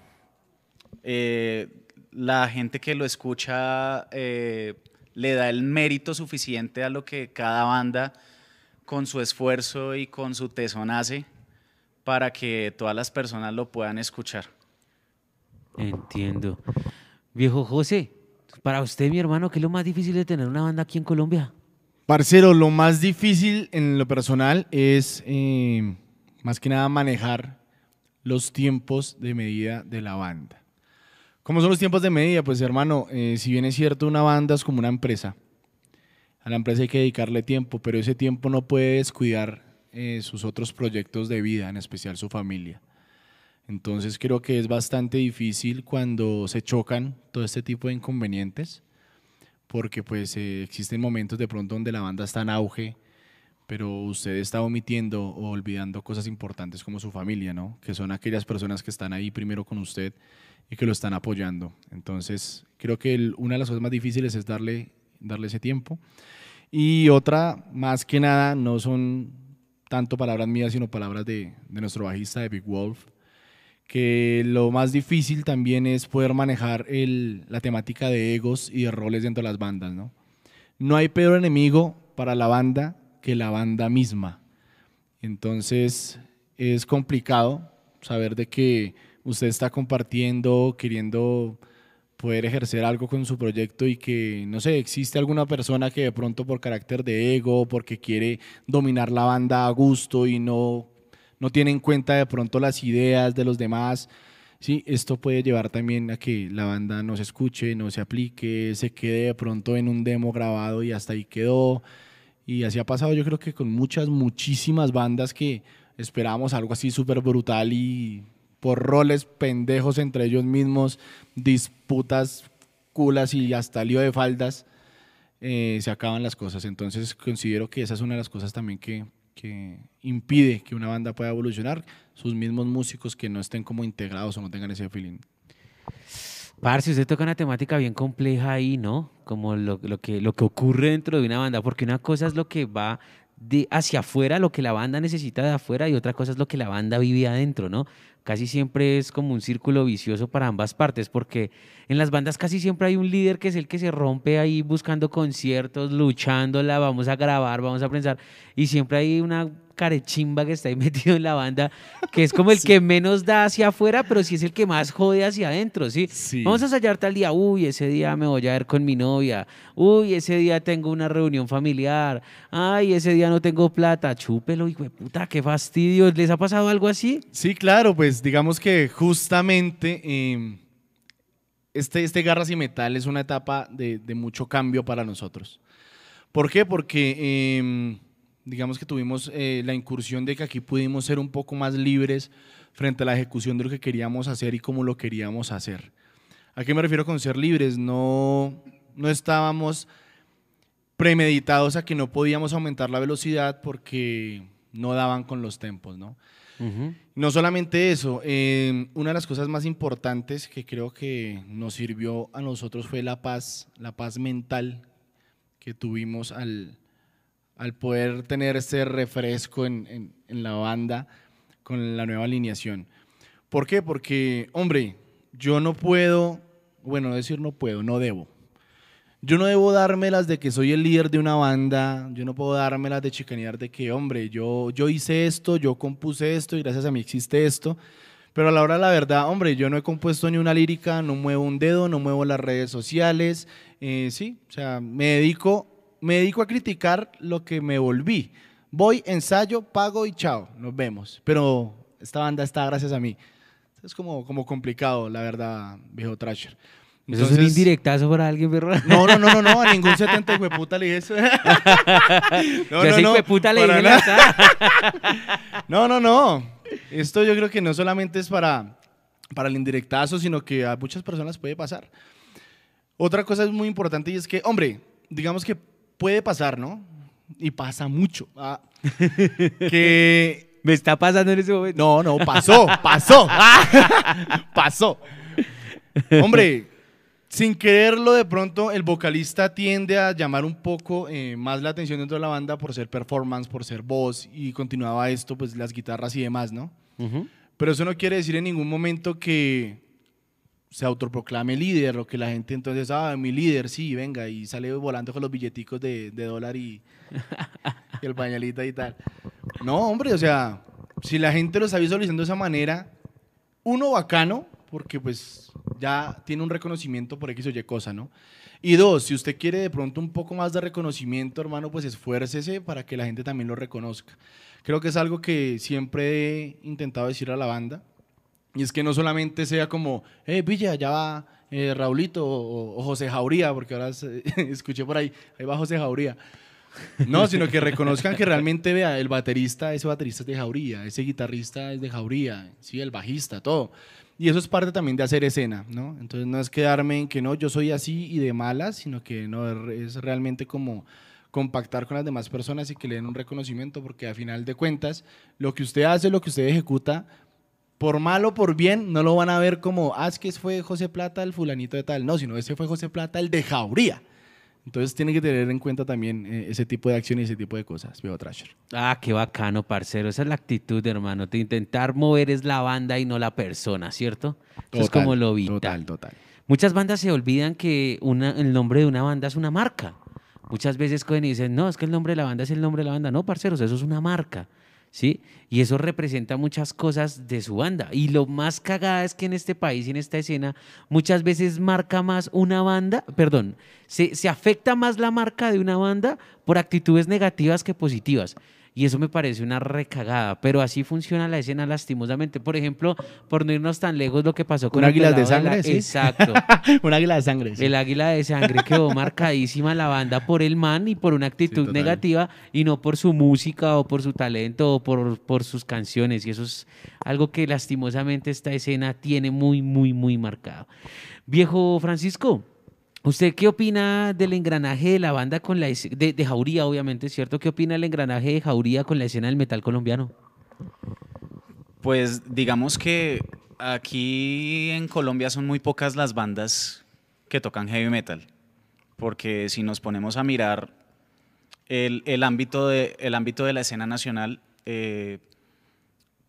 Eh, la gente que lo escucha eh, le da el mérito suficiente a lo que cada banda con su esfuerzo y con su tesón hace para que todas las personas lo puedan escuchar. Entiendo. Viejo José, para usted, mi hermano, ¿qué es lo más difícil de tener una banda aquí en Colombia? Parcero, lo más difícil en lo personal es eh, más que nada manejar los tiempos de medida de la banda. ¿Cómo son los tiempos de medida? Pues hermano, eh, si bien es cierto, una banda es como una empresa. A la empresa hay que dedicarle tiempo, pero ese tiempo no puede descuidar eh, sus otros proyectos de vida, en especial su familia. Entonces creo que es bastante difícil cuando se chocan todo este tipo de inconvenientes porque pues eh, existen momentos de pronto donde la banda está en auge, pero usted está omitiendo o olvidando cosas importantes como su familia, ¿no? Que son aquellas personas que están ahí primero con usted y que lo están apoyando. Entonces, creo que una de las cosas más difíciles es darle, darle ese tiempo. Y otra, más que nada, no son tanto palabras mías, sino palabras de, de nuestro bajista, de Big Wolf, que lo más difícil también es poder manejar el- la temática de egos y de roles dentro de las bandas, ¿no? No hay peor enemigo para la banda que la banda misma. Entonces es complicado saber de que usted está compartiendo, queriendo poder ejercer algo con su proyecto y que, no sé, existe alguna persona que de pronto por carácter de ego, porque quiere dominar la banda a gusto y no, no tiene en cuenta de pronto las ideas de los demás. Sí, esto puede llevar también a que la banda no se escuche, no se aplique, se quede de pronto en un demo grabado y hasta ahí quedó. Y así ha pasado yo creo que con muchas, muchísimas bandas que esperábamos algo así súper brutal y por roles pendejos entre ellos mismos, disputas culas y hasta lío de faldas, eh, se acaban las cosas. Entonces considero que esa es una de las cosas también que, que impide que una banda pueda evolucionar, sus mismos músicos que no estén como integrados o no tengan ese feeling. Parce, usted toca una temática bien compleja ahí, ¿no? Como lo, lo que, lo que ocurre dentro de una banda, porque una cosa es lo que va de hacia afuera, lo que la banda necesita de afuera, y otra cosa es lo que la banda vive adentro, ¿no? Casi siempre es como un círculo vicioso para ambas partes, porque en las bandas casi siempre hay un líder que es el que se rompe ahí buscando conciertos, luchándola, vamos a grabar, vamos a pensar, y siempre hay una carechimba que está ahí metido en la banda, que es como el que menos da hacia afuera, pero sí es el que más jode hacia adentro, ¿sí? Sí. Vamos a ensayar tal día, uy, ese día me voy a ver con mi novia, uy, ese día tengo una reunión familiar, ay, ese día no tengo plata, chúpelo, hijo de puta, qué fastidio, ¿les ha pasado algo así? Sí, claro, pues digamos que justamente eh, este, este Garras y Metal es una etapa de, de mucho cambio para nosotros. ¿Por qué? Porque eh, digamos que tuvimos eh, la incursión de que aquí pudimos ser un poco más libres frente a la ejecución de lo que queríamos hacer y cómo lo queríamos hacer. ¿A qué me refiero con ser libres? No, no estábamos premeditados a que no podíamos aumentar la velocidad porque no daban con los tempos, ¿no? No solamente eso, eh, una de las cosas más importantes que creo que nos sirvió a nosotros fue la paz, la paz mental que tuvimos al, al poder tener ese refresco en, en- la banda con la nueva alineación. ¿Por qué? Porque, hombre, yo no puedo, bueno, decir no puedo, no debo. Yo no debo dármelas de que soy el líder de una banda, yo no puedo dármelas de chicanear de que, hombre, yo, yo hice esto, yo compuse esto y gracias a mí existe esto. Pero a la hora de la verdad, hombre, yo no he compuesto ni una lírica, no muevo un dedo, no muevo las redes sociales. eh, sí, o sea, me dedico, me dedico a criticar lo que me volví. Voy, ensayo, pago y chao, nos vemos. Pero esta banda está gracias a mí. Es como, como complicado, la verdad, viejo Trasher. Eso es un indirectazo para alguien, perro. no, no, no, no, no, a ningún 70 hijo de puta le dije eso. No, Yo no, no, hijo de puta le dije. No, no, no. Esto yo creo que no solamente es para, para el indirectazo, sino que a muchas personas puede pasar. Otra cosa es muy importante y es que, hombre, digamos que puede pasar, ¿no? Y pasa mucho. ah, que Me está pasando en ese momento. no, no, pasó, pasó. pasó. Hombre, sin quererlo, de pronto el vocalista tiende a llamar un poco eh, más la atención dentro de la banda por ser performance, por ser voz y continuaba esto, pues las guitarras y demás, ¿no? Pero eso no quiere decir en ningún momento que se autoproclame líder o que la gente entonces, ah, mi líder, sí, venga, y sale volando con los billeticos de, de dólar y, y el pañalita y tal. No, hombre, o sea, si la gente lo está visualizando de esa manera, uno, bacano, porque pues ya tiene un reconocimiento por X o Y cosa, ¿no? Y dos, si usted quiere de pronto un poco más de reconocimiento, hermano, pues esfuércese para que la gente también lo reconozca. Creo que es algo que siempre he intentado decir a la banda. Y es que no solamente sea como, eh, Villa, ya va eh, Raulito o, José Jauría, porque ahora escuché por ahí, ahí va José Jauría. No, sino que reconozcan que realmente, vea, el baterista, ese baterista es de Jauría, ese guitarrista es de Jauría, sí, el bajista, todo. Y eso es parte también de hacer escena, ¿no? Entonces no es quedarme en que no, yo soy así y de malas, sino que no, es realmente como compactar con las demás personas y que le den un reconocimiento, porque a final de cuentas, lo que usted hace, lo que usted ejecuta, por mal o por bien, no lo van a ver como, ah, es que fue José Plata el fulanito de tal, no, sino ese fue José Plata el de Jauría. Entonces tienen que tener en cuenta también eh, ese tipo de acciones y ese tipo de cosas, viejo Trasher. Ah, qué bacano, parcero. Esa es la actitud, hermano. De intentar mover es la banda y no la persona, ¿cierto? Eso es como lo vital. Total, total. Muchas bandas se olvidan que una- el nombre de una banda es una marca. Muchas veces cogen y dicen, no, es que el nombre de la banda es el nombre de la banda. No, parceros, eso es una marca. ¿Sí? Y eso representa muchas cosas de su banda. Y lo más cagada es que en este país y en esta escena muchas veces marca más una banda, perdón, se, se afecta más la marca de una banda por actitudes negativas que positivas. Y eso me parece una recagada, pero así funciona la escena lastimosamente. Por ejemplo, por no irnos tan lejos, lo que pasó con ¿Un el águila de la- sangre, sí? Exacto. Un águila de sangre. sí. El águila de sangre quedó marcadísima la banda por el man y por una actitud negativa y no por su música o por su talento o por, por sus canciones. Y eso es algo que lastimosamente esta escena tiene muy, muy, muy marcado. Viejo Francisco, ¿usted qué opina del engranaje de la banda con la de, de Jauría, obviamente, ¿cierto? ¿Qué opina del engranaje de Jauría con la escena del metal colombiano? Pues digamos que aquí en Colombia son muy pocas las bandas que tocan heavy metal, porque si nos ponemos a mirar el, el ámbito, de, el ámbito de la escena nacional, eh,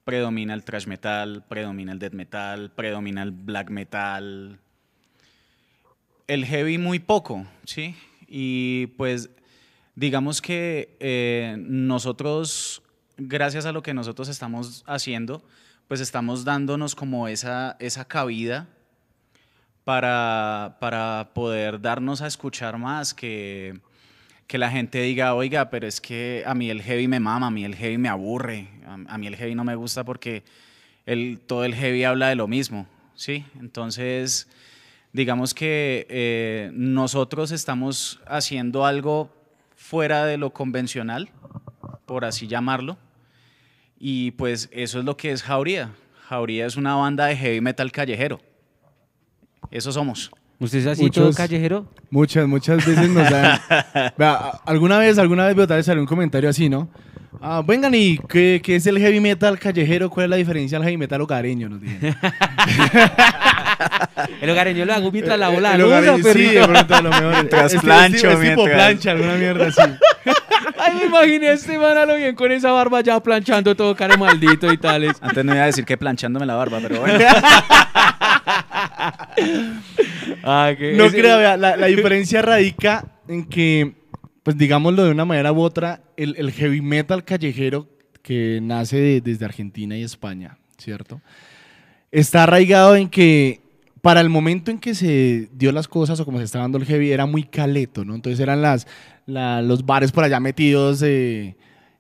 predomina el thrash metal, predomina el death metal, predomina el black metal, el heavy muy poco, ¿sí? Y pues digamos que eh, nosotros, gracias a lo que nosotros estamos haciendo, pues estamos dándonos como esa, esa cabida para, para poder darnos a escuchar más, que, que la gente diga, oiga, pero es que a mí el heavy me mama, a mí el heavy me aburre, a, a mí el heavy no me gusta porque el, todo el heavy habla de lo mismo, ¿sí? Entonces, digamos que eh, nosotros estamos haciendo algo fuera de lo convencional, por así llamarlo, y pues eso es lo que es Jauría. Jauría es una banda de heavy metal callejero. Eso somos. ¿Usted es así todo Muchos- callejero? Muchas, muchas veces nos dan. Vea, alguna vez, alguna vez, veo, tal vez salió un comentario así, ¿no? Ah, vengan, ¿y qué, qué es el heavy metal callejero? ¿Cuál es la diferencia al heavy metal hogareño? Nos. El hogareño lo hago mientras la bola El hogareño, sí, de pronto a lo mejor. Mientras Es- es- plancho, es tipo mientras- plancha, alguna mierda así. Ay, me imaginé a este man a lo bien con esa barba ya planchando todo cara maldito y tales. Antes no iba a decir que planchándome la barba, pero bueno. Ah, que No ese- crea, vea, la, la diferencia radica en que, pues digámoslo de una manera u otra, el, el heavy metal callejero que nace de- desde Argentina y España, ¿cierto? Está arraigado en que para el momento en que se dio las cosas o como se estaba dando el heavy era muy caleto, ¿no? Entonces eran las, la- los bares por allá metidos eh,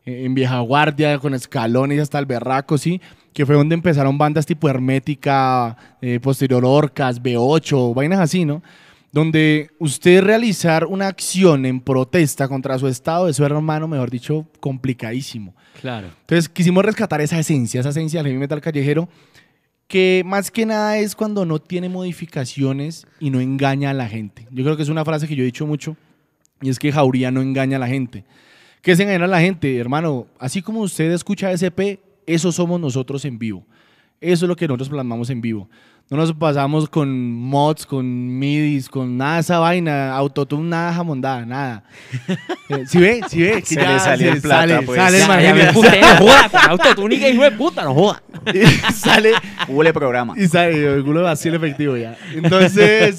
en vieja guardia, con escalones hasta el berraco, ¿sí? Que fue donde empezaron bandas tipo Hermética, eh, Posterior Orcas, B8, vainas así, ¿no? Donde usted realizar una acción en protesta contra su estado, eso era, hermano, mejor dicho, complicadísimo. Claro. Entonces quisimos rescatar esa esencia, esa esencia del heavy metal callejero, que más que nada es cuando no tiene modificaciones y no engaña a la gente. Yo creo que es una frase que yo he dicho mucho, y es que Jauría no engaña a la gente. ¿Qué es engañar a la gente, hermano? Así como usted escucha SP, eso somos nosotros en vivo. Eso es lo que nosotros plasmamos en vivo. No nos pasamos con mods, con midis, con nada de esa vaina, autotune, nada jamondada, nada. Eh, ¿Sí ve? ¿Sí ve? Que Se le salió el plata, sale, pues. sale, Ya, ya no joda, con autotúnica, hijo de puta, no joda. Y sale, Hule programa. y sale el culo así el efectivo ya. Entonces,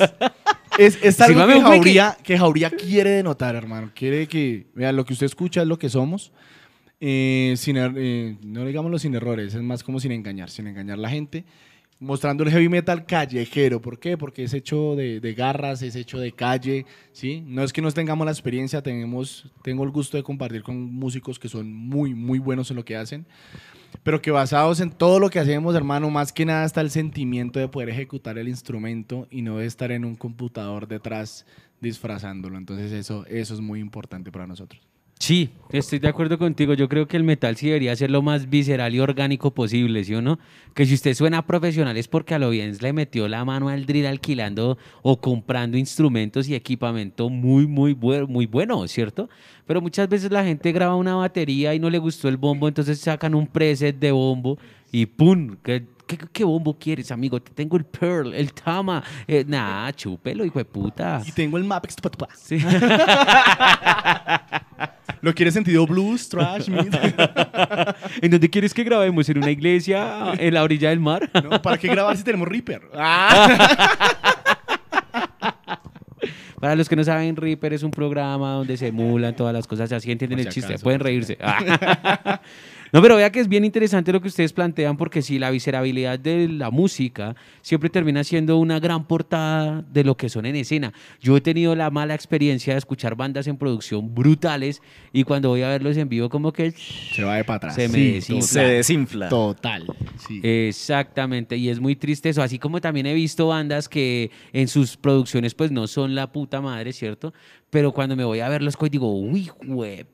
es, es algo que hombre, que- Jauría, que Jauría quiere denotar, hermano. Quiere que, vean, lo que usted escucha es lo que somos. Eh, sin er- eh, no digámoslo sin errores, es más como sin engañar, sin engañar a la gente. Mostrando el heavy metal callejero. ¿Por qué? Porque es hecho de, de garras, es hecho de calle, ¿sí? No es que no tengamos la experiencia, tenemos, tengo el gusto de compartir con músicos que son muy, muy buenos en lo que hacen pero que basados en todo lo que hacemos, hermano, más que nada está el sentimiento de poder ejecutar el instrumento y no de estar en un computador detrás disfrazándolo. Entonces eso, eso es muy importante para nosotros. Sí, estoy de acuerdo contigo. Yo creo que el metal sí debería ser lo más visceral y orgánico posible, ¿sí o no? Que si usted suena profesional es porque a lo bien le metió la mano al drill alquilando o comprando instrumentos y equipamiento muy, muy, bue- muy bueno, ¿cierto? Pero muchas veces la gente graba una batería y no le gustó el bombo, entonces sacan un preset de bombo y ¡pum! Que ¿qué, qué bombo quieres, amigo? Te tengo el Pearl, el Tama. Eh, nah, chúpelo, hijo de puta. Y tengo el Mapex tupa, tupa. Sí. ¿Lo quieres sentido blues, trash? ¿En dónde quieres que grabemos? ¿En una iglesia? ¿En la orilla del mar? ¿No? ¿Para qué grabar si tenemos Reaper? Para los que no saben, Reaper es un programa donde se emulan todas las cosas así, entienden el chiste, acaso, pueden reírse. No, pero vea que es bien interesante lo que ustedes plantean porque sí, la viscerabilidad de la música siempre termina siendo una gran portada de lo que son en escena. Yo he tenido la mala experiencia de escuchar bandas en producción brutales y cuando voy a verlos en vivo como que Se va de para atrás. Se me Sí, desinfla. Se desinfla. Total. Sí. Exactamente, y es muy triste eso, así como también he visto bandas que en sus producciones pues no son la puta madre, ¿cierto? Pero cuando me voy a verlos pues, digo, uy,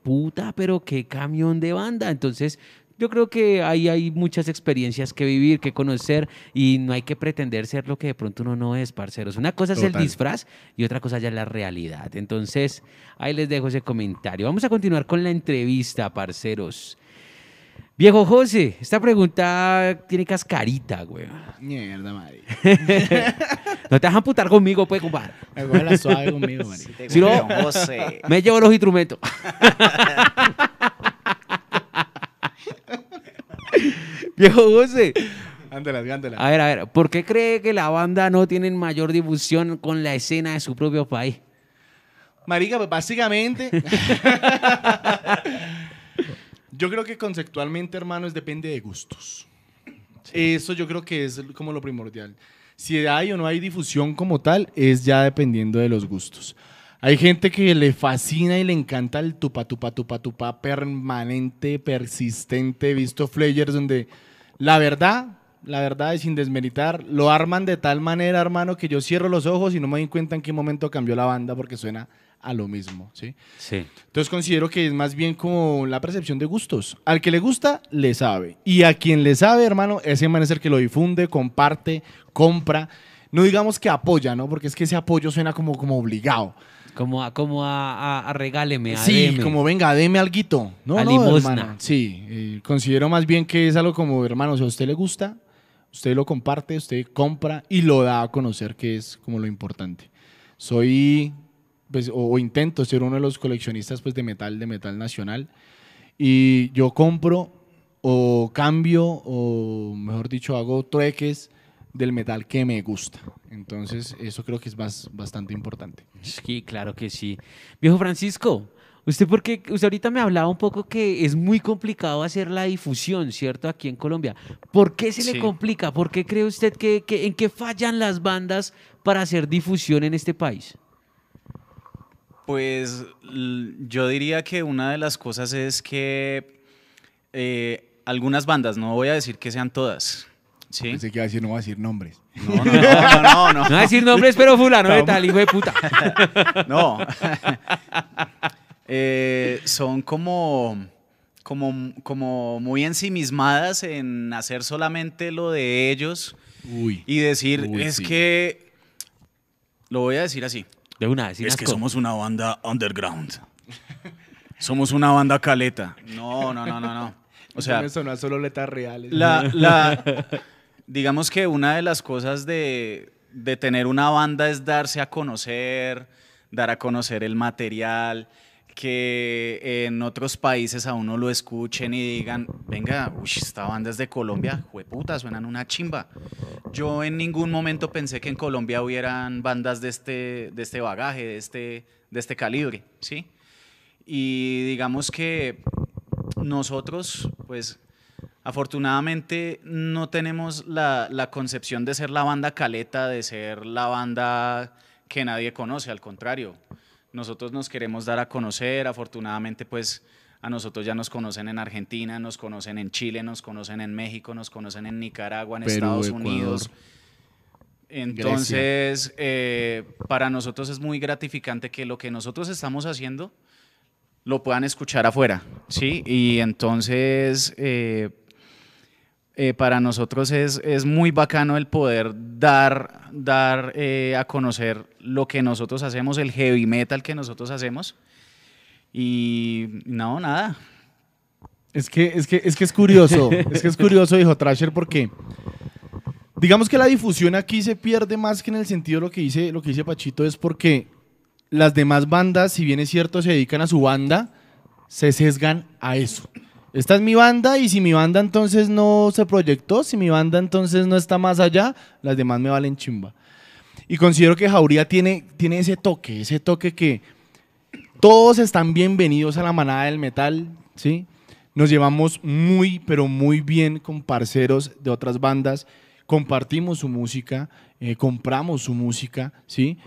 puta, pero qué camión de banda. Entonces, yo creo que ahí hay muchas experiencias que vivir, que conocer y no hay que pretender ser lo que de pronto uno no es, parceros. Una cosa es el disfraz y otra cosa ya es la realidad. Entonces, ahí les dejo ese comentario. Vamos a continuar con la entrevista, parceros. Viejo José, esta pregunta tiene cascarita, güey. Mierda, madre. No te vas a amputar conmigo, pues, compadre. la suave conmigo, madre. Si no- José. Me llevo los instrumentos. Viejo José. Ándalas, ándalas. A ver, a ver, ¿por qué cree que la banda no tiene mayor difusión con la escena de su propio país? Marica, pues básicamente. Yo creo que conceptualmente, hermanos, depende de gustos. Eso yo creo que es como lo primordial. Si hay o no hay difusión como tal, es ya dependiendo de los gustos. Hay gente que le fascina y le encanta el tupa, tupa, tupa, tupa permanente, persistente. He visto flyers donde la verdad, la verdad es sin desmeritar, lo arman de tal manera, hermano, que yo cierro los ojos y no me doy cuenta en qué momento cambió la banda porque suena a lo mismo, ¿sí? Sí. Entonces considero que es más bien como la percepción de gustos. Al que le gusta, le sabe. Y a quien le sabe, hermano, ese man es el que lo difunde, comparte, compra. No digamos que apoya, ¿no? Porque es que ese apoyo suena como, como obligado. Como a, como a, a- a regáleme, a Sí, deme. como venga, deme alguito. No, A no, limosna. hermano. Sí, eh, considero más bien que es algo como, hermano, si a usted le gusta, usted lo comparte, usted compra y lo da a conocer, que es como lo importante. Soy, pues, o, o intento ser uno de los coleccionistas pues, de metal, de metal nacional. Y yo compro o cambio, o mejor dicho, hago trueques del metal que me gusta. Entonces, eso creo que es más, bastante importante. Sí, claro que sí. Viejo Francisco, usted porque usted ahorita me hablaba un poco que es muy complicado hacer la difusión, ¿cierto? Aquí en Colombia. ¿Por qué se le complica? ¿Por qué cree usted que, que- en qué fallan las bandas para hacer difusión en este país? Pues yo diría que una de las cosas es que eh, algunas bandas, no voy a decir que sean todas, ¿sí? Pensé que iba a decir, no voy a decir nombres. No, no, no, no, no, No voy a decir nombres, pero fulano de tal, hijo de puta. No. Eh, son como, como, como muy ensimismadas en hacer solamente lo de ellos Uy. y decir, Uy, es sí. que, lo voy a decir así, De una vez, sin es que somos una banda underground. somos una banda caleta. No, no, no, no, no. O sea, me sonó solo letras reales. la, la- digamos que una de las cosas de, de tener una banda es darse a conocer, dar a conocer el material, que en otros países a uno lo escuchen y digan, venga, uy, esta banda es de Colombia, jueputa, suenan una chimba. Yo en ningún momento pensé que en Colombia hubieran bandas de este, de este bagaje, de este, de este calibre, ¿sí? Y digamos que nosotros, pues, afortunadamente no tenemos la, la concepción de ser la banda caleta, de ser la banda que nadie conoce, al contrario. Nosotros nos queremos dar a conocer, afortunadamente, pues, a nosotros ya nos conocen en Argentina, nos conocen en Chile, nos conocen en México, nos conocen en Nicaragua, en Perú, Estados Ecuador. Unidos. Entonces, eh, para nosotros es muy gratificante que lo que nosotros estamos haciendo lo puedan escuchar afuera, ¿sí? Y entonces, eh, eh, para nosotros es, es muy bacano el poder dar, dar eh, a conocer lo que nosotros hacemos, el heavy metal que nosotros hacemos. Y no, nada. Es que, es que, es que es curioso, es que es curioso, dijo Trasher, porque Digamos que la difusión aquí se pierde más que en el sentido de lo que dice, lo que dice Pachito, es porque las demás bandas, si bien es cierto, se dedican a su banda, se sesgan a eso. Esta es mi banda y si mi banda entonces no se proyectó, si mi banda entonces no está más allá, las demás me valen chimba. Y considero que Jauría tiene, tiene ese toque, ese toque que todos están bienvenidos a la manada del metal, ¿sí? Nos llevamos muy, pero muy bien con parceros de otras bandas, compartimos su música, eh, compramos su música, ¿sí?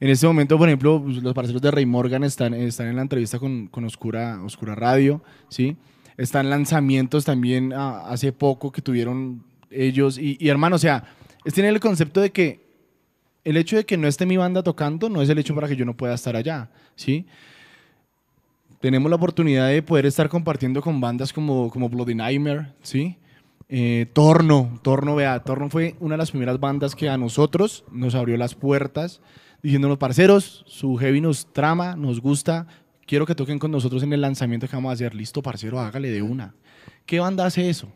En este momento, por ejemplo, pues, los parceros de Ray Morgan están, están en la entrevista con, con Oscura, Oscura Radio, ¿sí? Están lanzamientos también ah, hace poco que tuvieron ellos. Y, y, hermano, o sea, tener el concepto de que el hecho de que no esté mi banda tocando no es el hecho para que yo no pueda estar allá, ¿sí? Tenemos la oportunidad de poder estar compartiendo con bandas como, como Bloody Nightmare, ¿sí? Eh, Torno, Torno, vea, Torno fue una de las primeras bandas que a nosotros nos abrió las puertas diciéndonos, parceros, su heavy nos trama, nos gusta, quiero que toquen con nosotros en el lanzamiento que vamos a hacer. Listo, parcero, hágale de una. ¿Qué banda hace eso?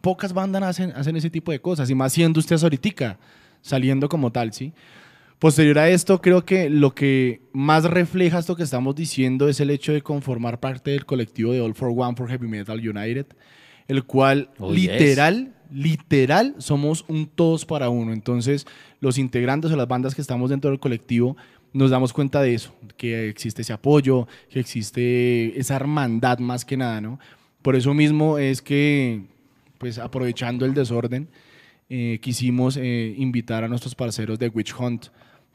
Pocas bandas hacen, hacen ese tipo de cosas, y más siendo ustedes ahorita, saliendo como tal, ¿sí? Posterior a esto, creo que lo que más refleja esto que estamos diciendo es el hecho de conformar parte del colectivo de All for One for Heavy Metal United, el cual Oh, literal, literal, somos un todos para uno. Entonces, los integrantes o las bandas que estamos dentro del colectivo nos damos cuenta de eso, que existe ese apoyo, que existe esa hermandad más que nada, ¿no? Por eso mismo es que, pues aprovechando el desorden, eh, quisimos eh, invitar a nuestros parceros de Witch Hunt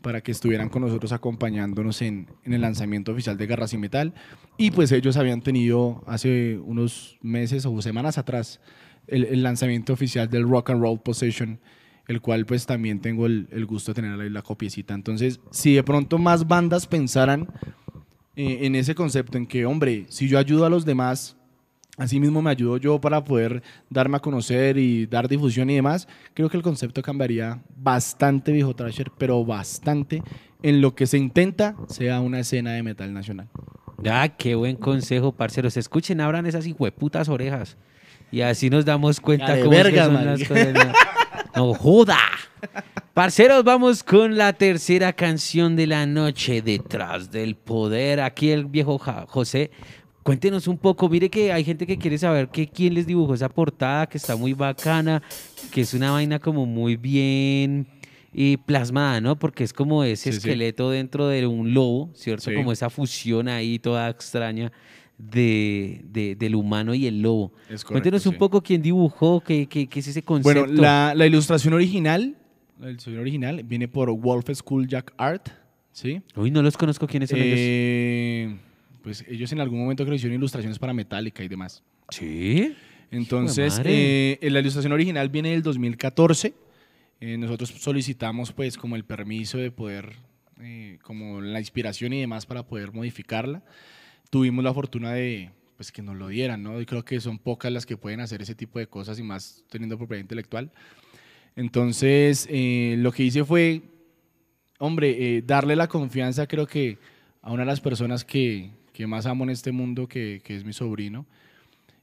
para que estuvieran con nosotros acompañándonos en, en el lanzamiento oficial de Garras y Metal. Y pues ellos habían tenido hace unos meses o semanas atrás el, el lanzamiento oficial del Rock and Roll Possession, el cual pues también tengo el, el gusto de tener ahí la copiecita. Entonces, si de pronto más bandas pensaran eh, en ese concepto, en que, hombre, si yo ayudo a los demás, así mismo me ayudo yo para poder darme a conocer y dar difusión y demás, creo que el concepto cambiaría bastante, viejo Trasher, pero bastante en lo que se intenta sea una escena de metal nacional. Ah, qué buen consejo, parceros. Escuchen, abran esas hijueputas orejas. Y así nos damos cuenta cómo son las cosas. No, joda. Parceros, vamos con la tercera canción de la noche, Detrás del Poder. Aquí el viejo José. Cuéntenos un poco, mire que hay gente que quiere saber que quién les dibujó esa portada, que está muy bacana, que es una vaina como muy bien eh, plasmada, ¿no? Porque es como ese Sí, sí. esqueleto dentro de un lobo, ¿cierto? Sí. Como esa fusión ahí toda extraña de, de- del humano y el lobo. Correcto, Cuéntenos un sí. poco quién dibujó, qué, qué- qué es ese concepto. Bueno, la, la ilustración original, la ilustración original viene por Wolf School Jack Art, ¿sí? Uy, no los conozco quiénes son ellos. Eh, pues ellos en algún momento creo que hicieron ilustraciones para Metallica y demás. Sí. Entonces, eh, la ilustración original viene del 2014. Eh, nosotros solicitamos pues como el permiso de poder, eh, como la inspiración y demás para poder modificarla. Tuvimos la fortuna de pues que nos lo dieran, ¿no? Y creo que son pocas las que pueden hacer ese tipo de cosas y más teniendo propiedad intelectual. Entonces, eh, lo que hice fue, hombre, eh, darle la confianza creo que a una de las personas que, que más amo en este mundo, que, que es mi sobrino.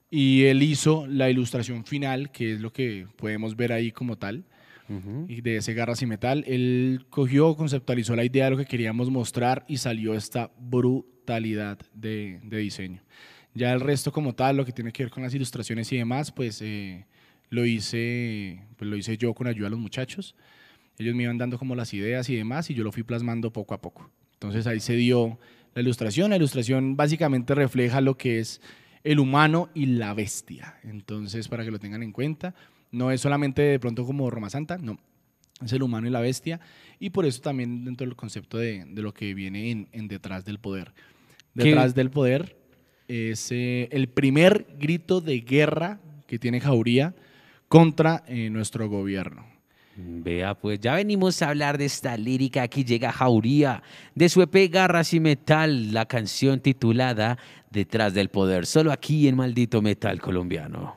Y él hizo la ilustración final, que es lo que podemos ver ahí como tal, Ujú. y de ese Garras y Metal. Él cogió, conceptualizó la idea de lo que queríamos mostrar y salió esta brutalidad de, de diseño. Ya el resto como tal, lo que tiene que ver con las ilustraciones y demás, pues eh, lo, hice, pues lo hice yo con ayuda de los muchachos. Ellos me iban dando como las ideas y demás y yo lo fui plasmando poco a poco. Entonces ahí se dio la ilustración. La ilustración básicamente refleja lo que es el humano y la bestia. Entonces, para que lo tengan en cuenta, no es solamente de pronto como Roma Santa, no. Es el humano y la bestia. Y por eso también dentro del concepto de, de lo que viene en, en Detrás del Poder. ¿Qué? Detrás del Poder es eh, el primer grito de guerra que tiene Jauría contra eh, nuestro gobierno. Vea, pues ya venimos a hablar de esta lírica. Aquí llega Jauría de su EP Garras y Metal, la canción titulada Detrás del Poder, solo aquí en Maldito Metal Colombiano.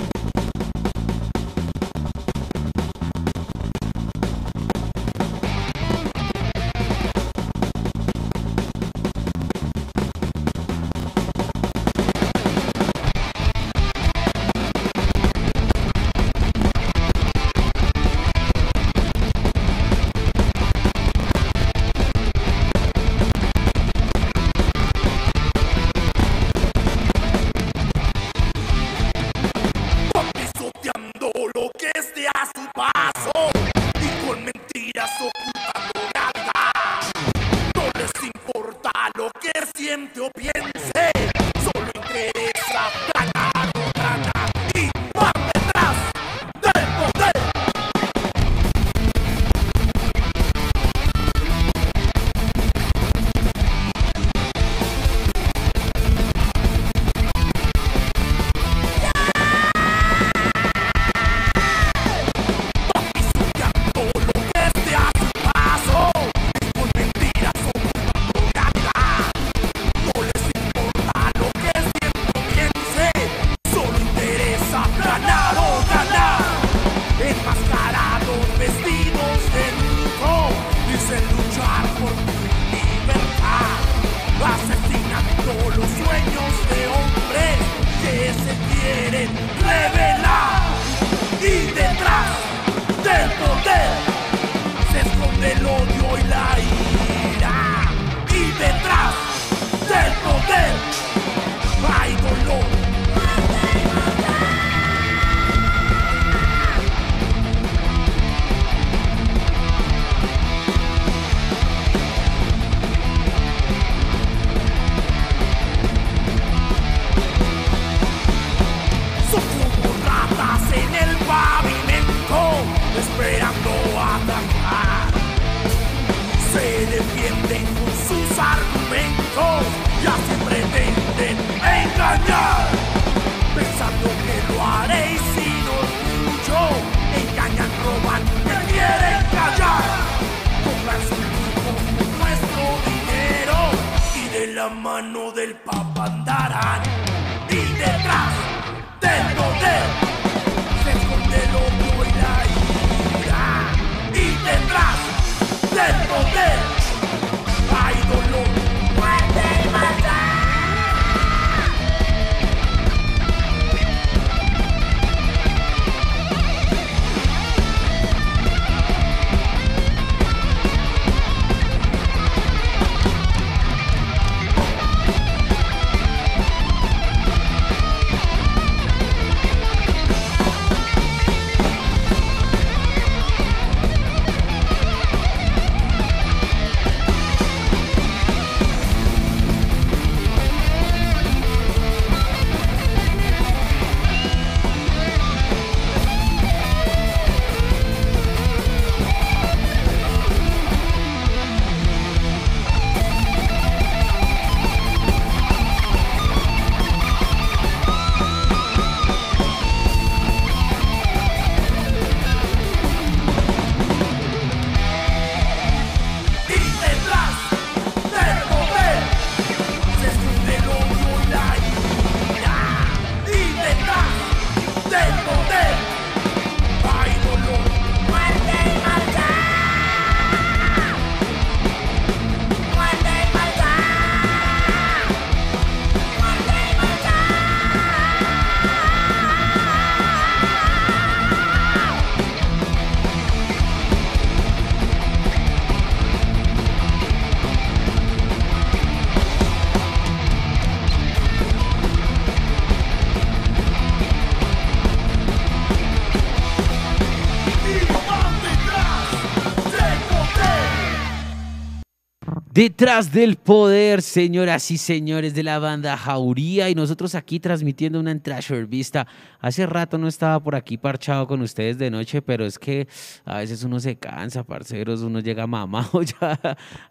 Detrás del poder, señoras y señores de la banda Jauría, y nosotros aquí transmitiendo una Trasher Vista. Hace rato no estaba por aquí parchado con ustedes de noche, pero es que a veces uno se cansa, parceros, uno llega mamado ya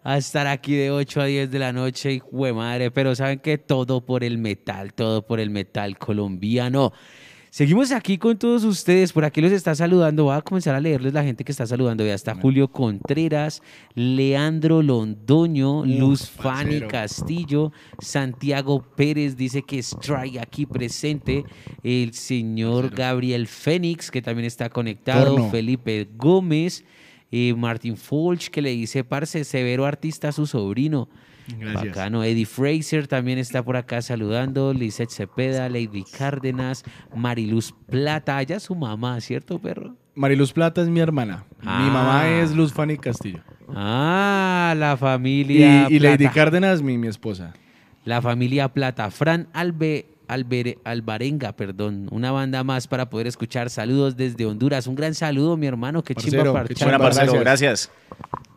a estar aquí de 8 a 10 de la noche, y madre, pero saben que todo por el metal, todo por el metal colombiano. Seguimos aquí con todos ustedes. Por aquí los está saludando. Voy a comenzar a leerles la gente que está saludando. Ya está Julio Contreras, Leandro Londoño, Luz Fanny. Castillo, Santiago Pérez dice que Strike aquí presente. El señor Gabriel Fénix, que también está conectado. Torno. Felipe Gómez. eh, Martín Fulch, que le dice, parce, severo artista a su sobrino. Gracias. Bacano. Eddie Fraser también está por acá saludando. Lizeth Cepeda, Lady Cárdenas, Mariluz Plata. Ella es su mamá, ¿cierto, perro? Mariluz Plata es mi hermana. Ah. Mi mamá es Luz Fanny Castillo. Ah, la familia y Lady. Cárdenas, mi, mi esposa. La familia Plata. Fran Albe, Albere- Alvarenga, perdón. Una banda más para poder escuchar. Saludos desde Honduras. Un gran saludo, mi hermano. Qué chimba parchar. parcero, gracias.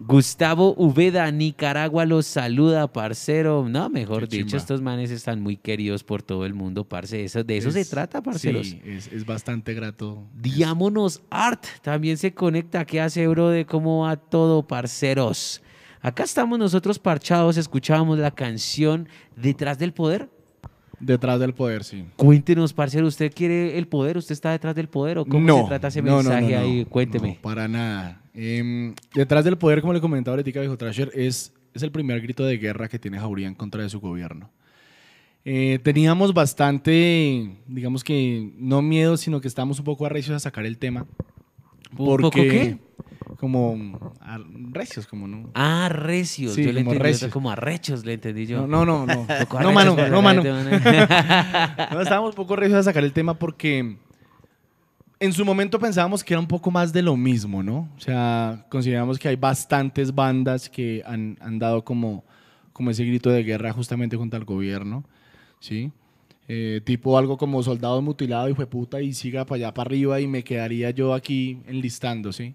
Gustavo Uveda, Nicaragua, los saluda, parcero. No, mejor Qué dicho, chimba. estos manes están muy queridos por todo el mundo, parce. Eso, de eso se trata, parceros. Sí, es, es bastante grato. Diámonos Art también se conecta. ¿Qué hace, bro? De cómo va todo, parceros. Acá estamos nosotros parchados, escuchábamos la canción Detrás del Poder. Detrás del poder, sí. Cuéntenos, parcero, ¿usted quiere el poder? ¿Usted está detrás del poder? ¿O cómo se trata ese no, no, mensaje no, no, ahí? Cuénteme. no, para nada. Em, detrás del poder, como le comentaba ahorita viejo Trasher, es, es el primer grito de guerra que tiene Jauría en contra de su gobierno. Eh, teníamos bastante, digamos que no miedo, sino que estábamos un poco arrecios a sacar el tema. ¿Un poco qué? Como ar- recios, como no. Ah, recios. Sí, yo le como entendí recios. como arrechos, le entendí yo. No, no, no, no. Poco No, arrechos, mano, pero no, mano. No, estábamos un poco recios a sacar el tema porque en su momento pensábamos que era un poco más de lo mismo, ¿no? O sea, consideramos que hay bastantes bandas que han, han dado como, como ese grito de guerra justamente contra el gobierno, ¿sí? Eh, tipo algo como soldado mutilado y fue puta y siga para allá para arriba y me quedaría yo aquí enlistando, ¿sí?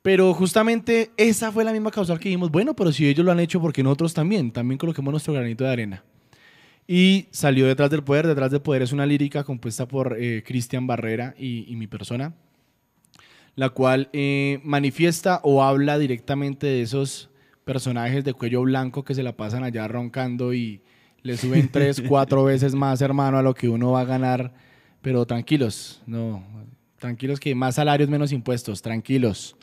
Pero justamente esa fue la misma causal que dijimos, bueno, pero si ellos lo han hecho, porque nosotros también? También coloquemos nuestro granito de arena. Y salió Detrás del Poder. Detrás del Poder es una lírica compuesta por eh, Cristian Barrera y, mi persona. la cual eh, manifiesta o habla directamente de esos personajes de cuello blanco que se la pasan allá roncando y le suben tres, cuatro veces más, hermano, a lo que uno va a ganar. Pero tranquilos, no, tranquilos que más salarios, menos impuestos, tranquilos.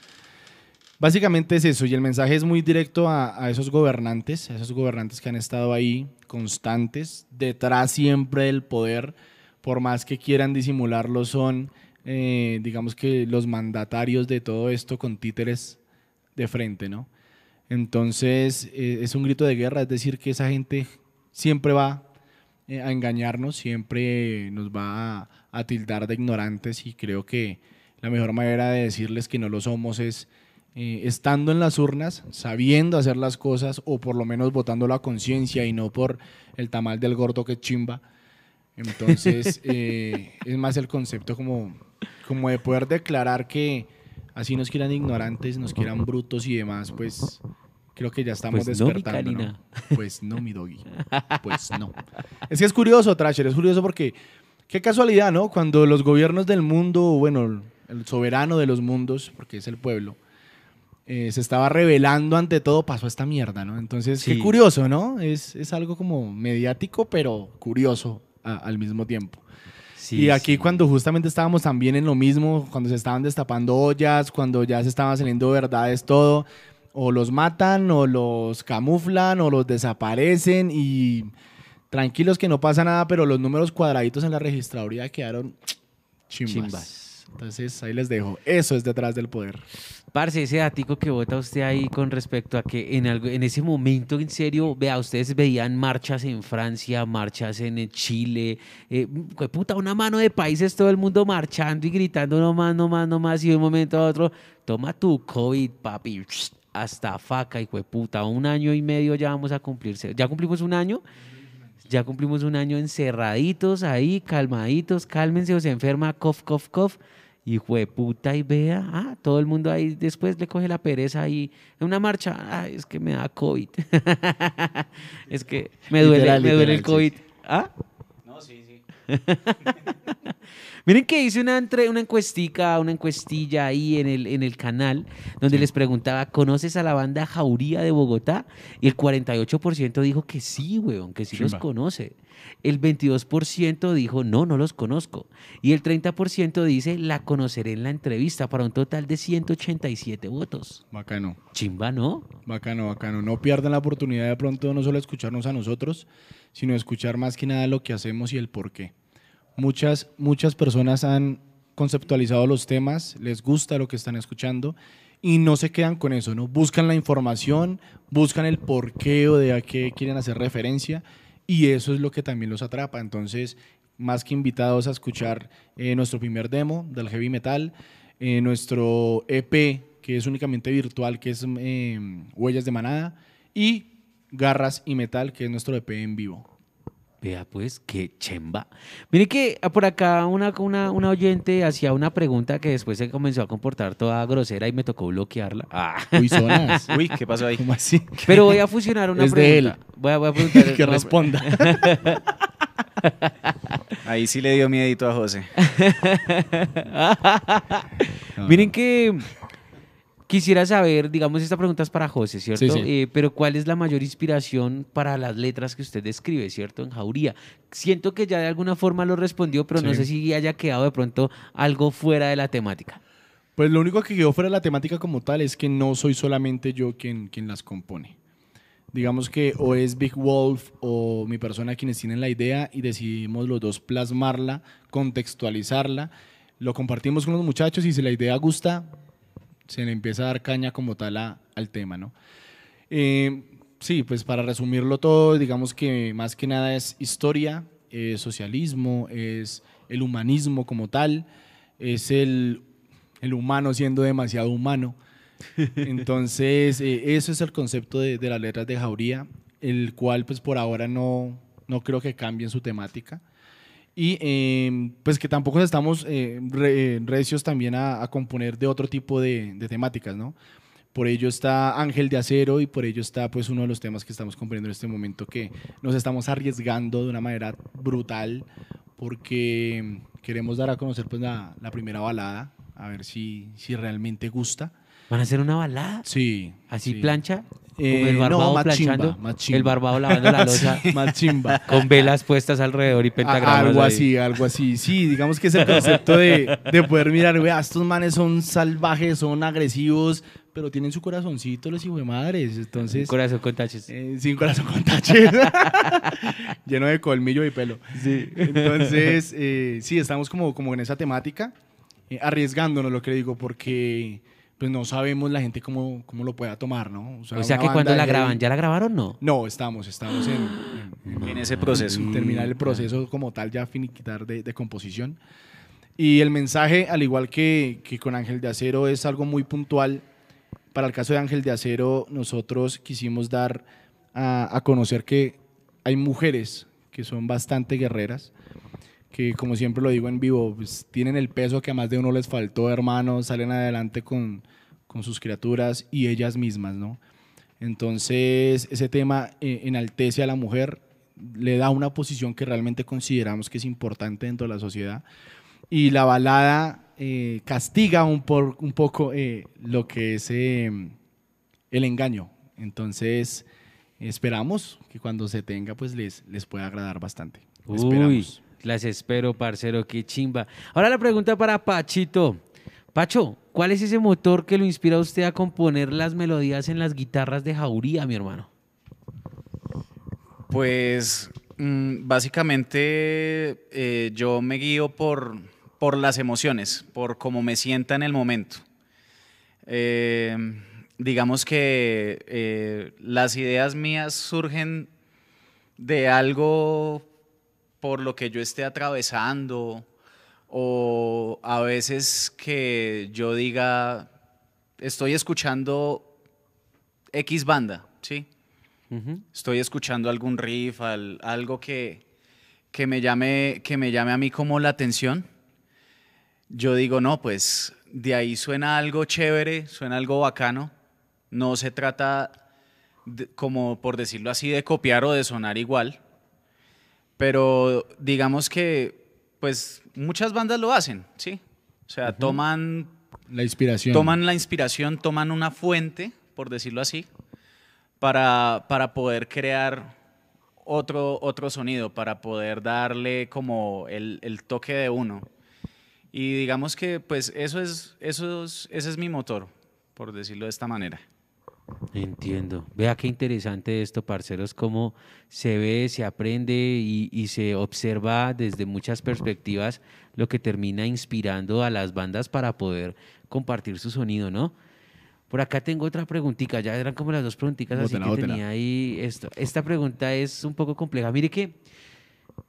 Básicamente es eso, y el mensaje es muy directo a, a esos gobernantes, a esos gobernantes que han estado ahí constantes, detrás siempre del poder, por más que quieran disimularlo, son, eh, digamos que los mandatarios de todo esto con títeres de frente, ¿no? Entonces eh, es un grito de guerra, es decir, que esa gente siempre va eh, a engañarnos, siempre nos va a, a tildar de ignorantes y creo que la mejor manera de decirles que no lo somos es eh, estando en las urnas, sabiendo hacer las cosas o por lo menos votando la conciencia y no por el tamal del gordo que chimba. Entonces, eh, es más el concepto como, como de poder declarar que así nos quieran ignorantes, nos quieran brutos y demás, pues creo que ya estamos Pues no, mi despertando. ¿no? Pues no, mi doggy. Pues no. Es que es curioso, Trasher, es curioso porque qué casualidad, ¿no? Cuando los gobiernos del mundo, bueno, el soberano de los mundos, porque es el pueblo, eh, se estaba revelando ante todo, pasó esta mierda, ¿no? Entonces, Sí. qué curioso, ¿no? Es, es algo como mediático, pero curioso a- al mismo tiempo. Sí, y aquí sí. cuando justamente estábamos también en lo mismo, cuando se estaban destapando ollas, cuando ya se estaban saliendo verdades, todo, o los matan, o los camuflan, o los desaparecen y tranquilos que no pasa nada, pero los números cuadraditos en la registraduría quedaron chimbas. Chimbas. Entonces ahí les dejo. Eso es detrás del poder. Parce, ese datico que vota usted ahí con respecto a que en, algo, en ese momento, en serio, vea, ustedes veían marchas en Francia, marchas en Chile, eh, puta, una mano de países, todo el mundo marchando y gritando no más, no más, no más, y de un momento a otro, toma tu COVID, papi, hasta faca, y puta, un año y medio ya vamos a cumplirse. ¿Ya cumplimos un año? Ya cumplimos un año encerraditos ahí, calmaditos, cálmense o se enferma, cough, cough, cough. Y puta y vea, ah, todo el mundo ahí después le coge la pereza ahí en una marcha, ah, es que me da COVID. es que me duele, Literal, me duele el COVID. ¿Ah? No, sí, sí. Miren que hice una, entre, una encuestica, una encuestilla ahí en el, en el canal, donde les preguntaba, ¿conoces a la banda Jauría de Bogotá? Y el 48% dijo que sí, weón, que sí los conoce. El 22% dijo, no, no los conozco. Y el 30% dice, la conoceré en la entrevista, para un total de 187 votos. Bacano. Chimba, ¿no? Bacano, bacano. No pierdan la oportunidad de pronto no solo escucharnos a nosotros, sino escuchar más que nada lo que hacemos y el por qué. Muchas, muchas personas han conceptualizado los temas, les gusta lo que están escuchando y no se quedan con eso, ¿no? Buscan la información, buscan el porqué o de a qué quieren hacer referencia y eso es lo que también los atrapa. Entonces, más que invitados a escuchar eh, nuestro primer demo del heavy metal, eh, nuestro EP, que es únicamente virtual, que es eh, Huellas de Manada, y Garras y Metal, que es nuestro EP en vivo. Vea pues, qué chemba. Mire que ah, por acá una, una, una oyente hacía una pregunta que después se comenzó a comportar toda grosera y me tocó bloquearla. Ah. Uy, zonas. Uy, ¿qué pasó ahí? ¿Cómo así? Pero voy a fusionar una Es de él. pregunta. Voy a, voy a preguntar. que responda. Ahí sí le dio miedito a José. Miren que quisiera saber, digamos, esta pregunta es para José, ¿cierto? Sí, sí. Eh, pero ¿cuál es la mayor inspiración para las letras que usted escribe, ¿cierto? En Jauría. Siento que ya de alguna forma lo respondió, pero no Sí. sé si haya quedado de pronto algo fuera de la temática. Pues lo único que quedó fuera de la temática como tal es que no soy solamente yo quien, quien las compone. Digamos que o es Big Wolf o mi persona quienes tienen la idea y decidimos los dos plasmarla, contextualizarla, lo compartimos con los muchachos y si la idea gusta, se le empieza a dar caña como tal a- al tema, ¿no? Eh, sí, pues para resumirlo todo, digamos que más que nada es historia, es socialismo, es el humanismo como tal, es el, el humano siendo demasiado humano. Entonces, eh, eso es el concepto de, de las letras de Jauría, el cual pues por ahora no, no creo que cambien su temática. Y eh, pues que tampoco estamos eh, re- recios también a, a componer de otro tipo de, de temáticas, ¿no? Por ello está Ángel de Acero y por ello está pues uno de los temas que estamos componiendo en este momento que nos estamos arriesgando de una manera brutal porque queremos dar a conocer pues la, la primera balada a ver si, si realmente gusta. ¿Van a hacer una balada? Sí. ¿Así sí. plancha? Eh, el no, barbado más planchando. chimba, más chimba. El barbado lavando la losa. Más chimba. Con velas puestas alrededor y A- pentagramas. algo ahí. así, algo así. Sí, digamos que es el concepto de, de poder mirar, vea, estos manes son salvajes, son agresivos, pero tienen su corazoncito los hijos de madres. Entonces, Corazón con taches. eh, sin corazón con taches, lleno de colmillo y pelo. Entonces, eh, sí, estamos como, como en esa temática, eh, arriesgándonos, lo que le digo, porque pues no sabemos la gente cómo, cómo lo pueda tomar, ¿no? O sea una que cuando la de graban, ¿ya la grabaron no? No, estamos, estamos en- en- en ese proceso. terminar el proceso como tal, ya finiquitar de, de composición. Y el mensaje, al igual que, que con Ángel de Acero, es algo muy puntual. Para el caso de Ángel de Acero, nosotros quisimos dar a, a conocer que hay mujeres que son bastante guerreras, que como siempre lo digo en vivo, pues, tienen el peso que a más de uno les faltó, hermanos, salen adelante con, con sus criaturas y ellas mismas, ¿no? Entonces, ese tema eh, enaltece a la mujer, le da una posición que realmente consideramos que es importante dentro de la sociedad. Y la balada eh, castiga un, por- un poco eh, lo que es eh, el engaño. Entonces, esperamos que cuando se tenga, pues les, les pueda agradar bastante. Uy, Esperamos. Las espero, parcero, qué chimba. Ahora la pregunta para Pachito. Pacho, ¿cuál es ese motor que lo inspira a usted a componer las melodías en las guitarras de Jauría, mi hermano? Pues mm, básicamente eh, yo me guío por, por las emociones, por cómo me sienta en el momento. Eh, digamos que eh, las ideas mías surgen de algo por lo que yo esté atravesando o a veces que yo diga, estoy escuchando X banda, ¿sí? Estoy escuchando algún riff, al- algo que, que, me llame, que me llame a mí como la atención, yo digo, no, pues de ahí suena algo chévere, suena algo bacano. No se trata, de- como por decirlo así, de copiar o de sonar igual, pero digamos que, pues muchas bandas lo hacen, ¿sí? O sea, toman La inspiración. toman la inspiración, toman una fuente, por decirlo así, para, para poder crear otro, otro sonido, para poder darle como el, el toque de uno. Y digamos que pues eso es, eso es, ese es mi motor, por decirlo de esta manera. Entiendo. Vea qué interesante esto, parceros, cómo se ve, se aprende y, y se observa desde muchas perspectivas lo que termina inspirando a las bandas para poder compartir su sonido, ¿no? Por acá tengo otra preguntita, ya eran como las dos preguntitas así que tenía ahí. Esto. Esta pregunta es un poco compleja. Mire que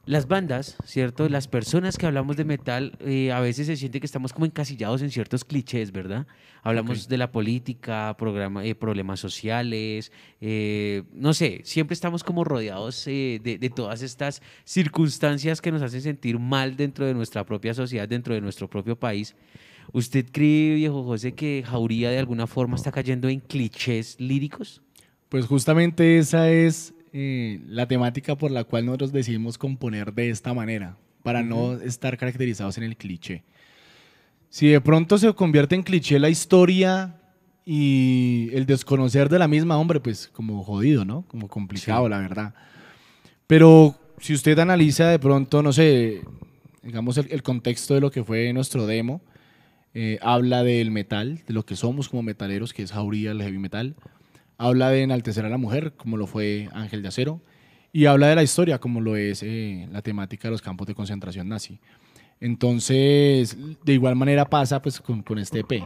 las bandas, ¿cierto? Las personas que hablamos de metal, eh, a veces se siente que estamos como encasillados en ciertos clichés, ¿verdad? Hablamos de la política, programa, eh, problemas sociales, eh, no sé, siempre estamos como rodeados de, de todas estas circunstancias que nos hacen sentir mal dentro de nuestra propia sociedad, dentro de nuestro propio país. ¿Usted cree, viejo José, que Jauría de alguna forma está cayendo en clichés líricos? Pues justamente esa es eh, la temática por la cual nosotros decidimos componer de esta manera, para no estar caracterizados en el cliché. Si de pronto se convierte en cliché la historia y el desconocer de la misma, hombre, pues como jodido, ¿no? Como complicado, Sí. la verdad. Pero si usted analiza de pronto, no sé, digamos el, el contexto de lo que fue nuestro demo, eh, habla del metal, de lo que somos como metaleros, que es Jauría, el heavy metal. Habla de enaltecer a la mujer, como lo fue Ángel de Acero. Y habla de la historia, como lo es eh, la temática de los campos de concentración nazi. Entonces, de igual manera pasa pues, con, con este EP.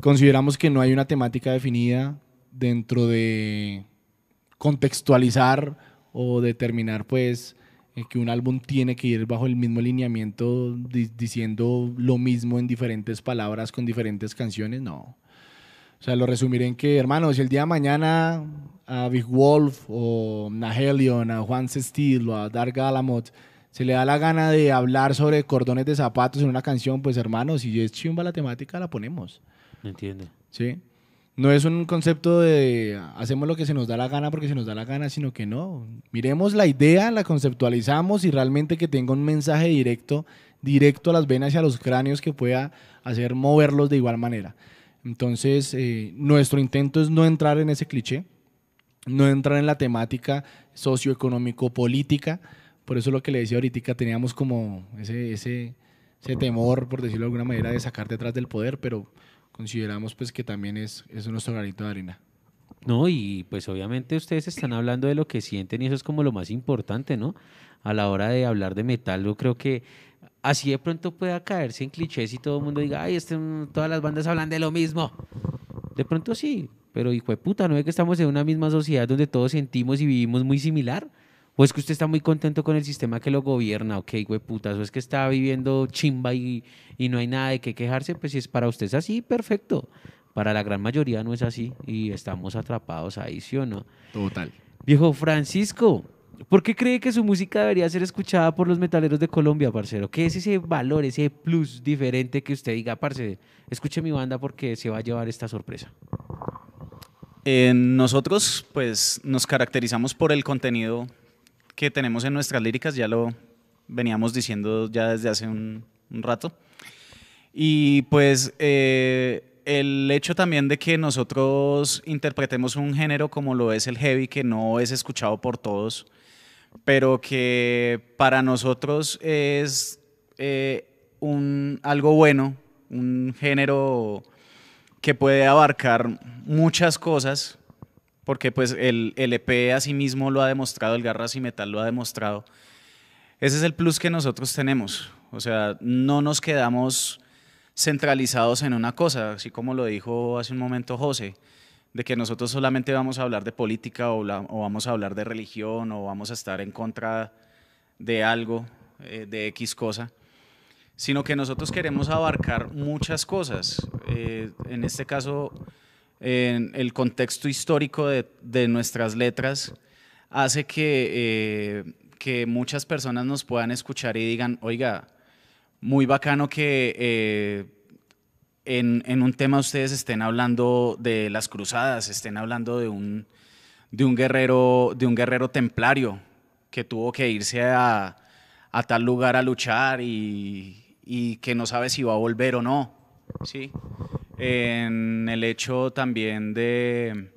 Consideramos que no hay una temática definida dentro de contextualizar o determinar pues eh, que un álbum tiene que ir bajo el mismo lineamiento di- diciendo lo mismo en diferentes palabras con diferentes canciones, no. O sea, lo resumiré en que, hermano, si el día de mañana a Big Wolf o a Helion, a Juan Steel o a Dark Galamot se le da la gana de hablar sobre cordones de zapatos en una canción, pues hermano, si es chimba la temática, la ponemos. Entiendo. ¿sí? No es un concepto de hacemos lo que se nos da la gana porque se nos da la gana, sino que no. Miremos la idea, la conceptualizamos y realmente que tenga un mensaje directo directo a las venas y a los cráneos que pueda hacer moverlos de igual manera. Entonces, eh, nuestro intento es no entrar en ese cliché, no entrar en la temática socioeconómico-política. Por eso lo que le decía ahorita, teníamos como ese, ese, ese temor, por decirlo de alguna manera, de sacar detrás del poder, pero consideramos pues que también es, es nuestro granito de arena. No, y pues obviamente ustedes están hablando de lo que sienten y eso es como lo más importante, ¿no? A la hora de hablar de metal, yo creo que así de pronto pueda caerse en clichés y todo el mundo diga, ay, este, todas las bandas hablan de lo mismo. De pronto sí, pero hijo de puta, ¿no es que estamos en una misma sociedad donde todos sentimos y vivimos muy similar? ¿O es que usted está muy contento con el sistema que lo gobierna? Ok, güey, puta, ¿o es que está viviendo chimba y, y no hay nada de qué quejarse? Pues si es para usted es así, perfecto. Para la gran mayoría no es así y estamos atrapados ahí, ¿sí o no? Total. Viejo Francisco, ¿por qué cree que su música debería ser escuchada por los metaleros de Colombia, parcero? ¿Qué es ese valor, ese plus diferente que usted diga, parce, escuche mi banda porque se va a llevar esta sorpresa? Eh, nosotros, pues, nos caracterizamos por el contenido que tenemos en nuestras líricas, ya lo veníamos diciendo ya desde hace un, rato. Y pues eh, el hecho también de que nosotros interpretemos un género como lo es el heavy, que no es escuchado por todos, pero que para nosotros es eh, algo bueno, un género que puede abarcar muchas cosas, porque pues el, el EP asimismo lo ha demostrado, el Garras y Metal lo ha demostrado. Ese es el plus que nosotros tenemos, o sea, no nos quedamos centralizados en una cosa, así como lo dijo hace un momento José, de que nosotros solamente vamos a hablar de política o, vamos a hablar de religión o vamos a estar en contra de algo, eh, de X cosa, sino que nosotros queremos abarcar muchas cosas. Eh, en este caso, en el contexto histórico de, nuestras letras hace que, eh, que muchas personas nos puedan escuchar y digan, oiga, muy bacano que en, en un tema ustedes estén hablando de las cruzadas, estén hablando de un, de un, guerrero, de un guerrero templario que tuvo que irse a, a tal lugar a luchar y, y que no sabe si va a volver o no. ¿sí? En el hecho también de,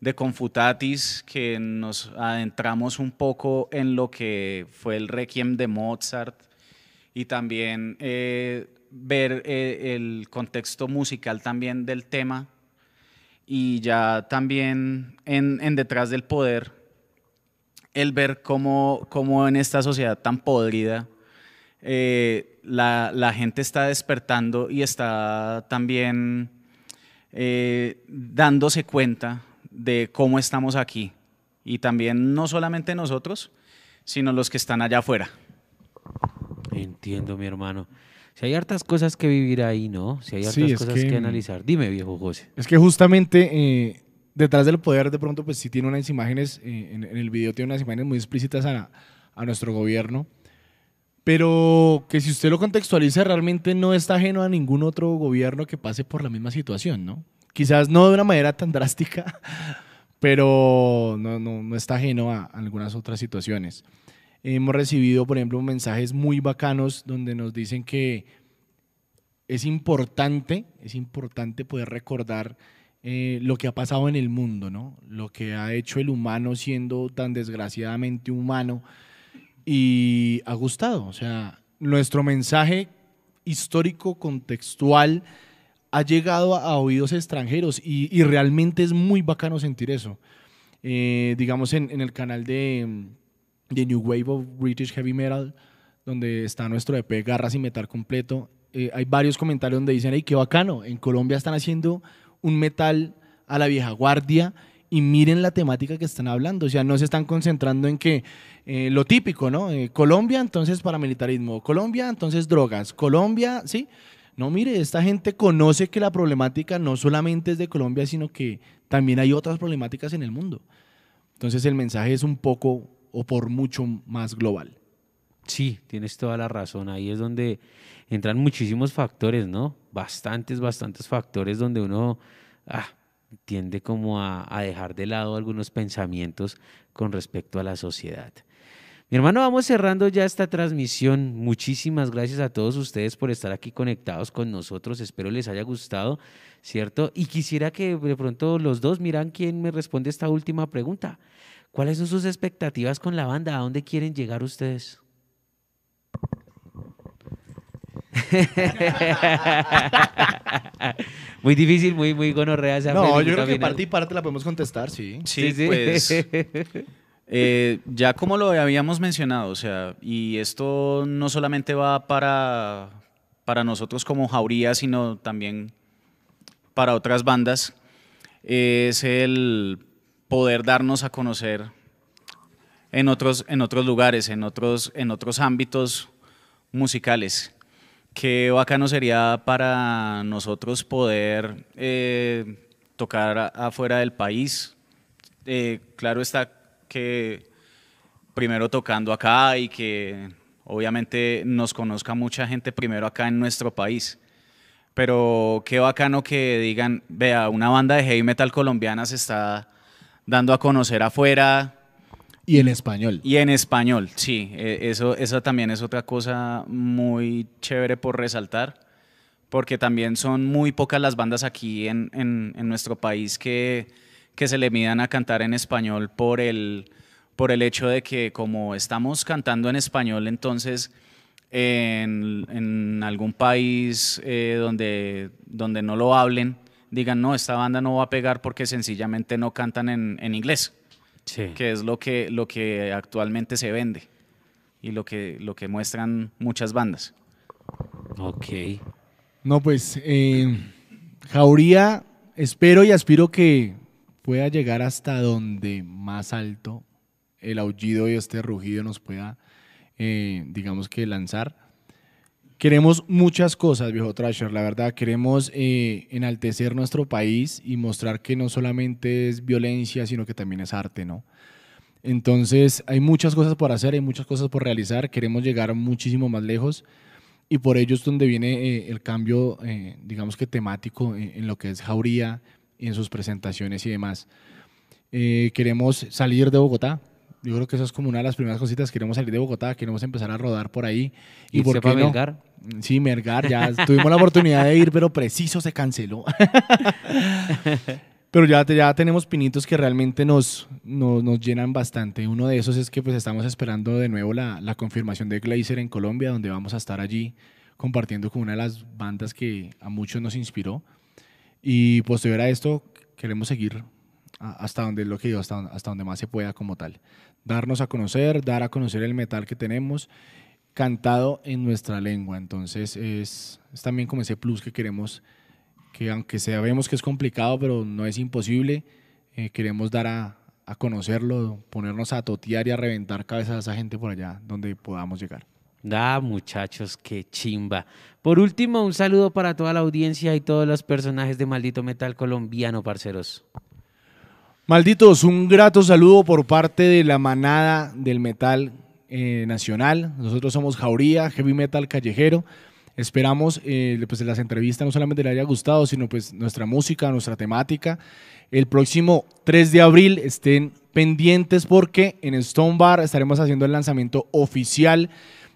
de Confutatis, que nos adentramos un poco en lo que fue el Requiem de Mozart y también eh, ver eh, el contexto musical también del tema y ya también en, Detrás del Poder, el ver cómo, cómo en esta sociedad tan podrida eh, la, la gente está despertando y está también eh, dándose cuenta de cómo estamos aquí. Y también no solamente nosotros, sino los que están allá afuera. Entiendo, mi hermano. Si hay hartas cosas que vivir ahí, ¿no? Si hay hartas Sí, cosas que- que... analizar. Dime, viejo José. Es que justamente eh, detrás del poder de pronto pues sí tiene unas imágenes, eh, en, en el video tiene unas imágenes muy explícitas a, a nuestro gobierno, pero que si usted lo contextualiza realmente no está ajeno a ningún otro gobierno que pase por la misma situación, ¿no? Quizás no de una manera tan drástica, pero no, no, no está ajeno a, a algunas otras situaciones. Hemos recibido, por ejemplo, mensajes muy bacanos donde nos dicen que es importante, es importante poder recordar eh, lo que ha pasado en el mundo, ¿no? Lo que ha hecho el humano siendo tan desgraciadamente humano y ha gustado. O sea, nuestro mensaje histórico, contextual, ha llegado a, oídos extranjeros y, y realmente es muy bacano sentir eso. Eh, digamos, en, en el canal de, de New Wave of British Heavy Metal, donde está nuestro EP Garras y Metal completo, eh, hay varios comentarios donde dicen, hey, qué bacano, en Colombia están haciendo un metal a la vieja guardia y miren la temática que están hablando, o sea, no se están concentrando en que eh, lo típico, ¿no? Eh, Colombia, entonces paramilitarismo, Colombia, entonces drogas, Colombia, ¿sí? No, mire, esta gente conoce que la problemática no solamente es de Colombia, sino que también hay otras problemáticas en el mundo. Entonces el mensaje es un poco o por mucho más global. Sí, tienes toda la razón. Ahí es donde entran muchísimos factores, ¿no? Bastantes, bastantes factores donde uno ah, tiende como a, dejar de lado algunos pensamientos con respecto a la sociedad. Mi hermano, vamos cerrando ya esta transmisión. Muchísimas gracias a todos ustedes por estar aquí conectados con nosotros. Espero les haya gustado, ¿cierto? Y quisiera que de pronto los dos miran quién me responde esta última pregunta. ¿Cuáles son sus expectativas con la banda? ¿A dónde quieren llegar ustedes? muy difícil, muy, muy gonorrea esa No, yo creo que parte y parte la podemos contestar, sí. Sí, Sí, sí. pues eh, ya como lo habíamos mencionado, o sea, y esto no solamente va para, para nosotros como Jauría, sino también para otras bandas, es el poder darnos a conocer en otros, en otros lugares, en otros, en otros ámbitos musicales. Qué bacano sería para nosotros poder eh, tocar afuera del país. Eh, claro está que primero tocando acá y que obviamente nos conozca mucha gente primero acá en nuestro país. Pero qué bacano que digan, vea, una banda de heavy metal colombiana se está dando a conocer afuera, Y en español. y en español, sí, eh, eso, eso también es otra cosa muy chévere por resaltar, porque también son muy pocas las bandas aquí en, en- en nuestro país que, que se le midan a cantar en español por el, por el hecho de que como estamos cantando en español, entonces en, en algún país eh, donde, donde no lo hablen, digan, no, esta banda no va a pegar porque sencillamente no cantan en, en inglés Sí. que es lo que, lo que actualmente se vende y lo que, lo que muestran muchas bandas. Ok. No, pues, eh, Jauría, espero y aspiro que pueda llegar hasta donde más alto el aullido y este rugido nos pueda, eh, digamos que lanzar. Queremos muchas cosas, viejo Trasher, la verdad. Queremos eh, enaltecer nuestro país y mostrar que no solamente es violencia, sino que también es arte, ¿no? Entonces, hay muchas cosas por hacer, hay muchas cosas por realizar. Queremos llegar muchísimo más lejos y por ello es donde viene eh, el cambio, eh, digamos que temático en, en lo que es Jauría en sus presentaciones y demás. Eh, queremos salir de Bogotá. Yo creo que eso es como una de las primeras cositas. Queremos salir de Bogotá, queremos empezar a rodar por ahí. ¿Y ¿Irse por qué no? Melgar? Sí, Mergar, ya tuvimos la oportunidad de ir, pero preciso se canceló. pero ya, ya tenemos pinitos que realmente nos, nos, nos llenan bastante. Uno de esos es que pues estamos esperando de nuevo la, la confirmación de Glazer en Colombia, donde vamos a estar allí compartiendo con una de las bandas que a muchos nos inspiró. Y posterior a esto, queremos seguir hasta donde lo que hasta, hasta donde más se pueda como tal. Darnos a conocer, dar a conocer el metal que tenemos cantado en nuestra lengua. Entonces es, también como ese plus que queremos, que aunque sabemos que es complicado, pero no es imposible, eh, queremos dar a, a conocerlo, ponernos a totear y a reventar cabezas a esa gente por allá donde podamos llegar. Da, muchachos, qué chimba. Por último, un saludo para toda la audiencia y todos los personajes de Maldito Metal Colombiano, parceros. Malditos, un grato saludo por parte de la manada del metal eh, nacional. Nosotros somos Jauría, Heavy Metal Callejero. Esperamos eh, pues las entrevistas no solamente le haya gustado, sino pues nuestra música, nuestra temática. El próximo 3 de abril estén pendientes porque en Stone Bar estaremos haciendo el lanzamiento oficial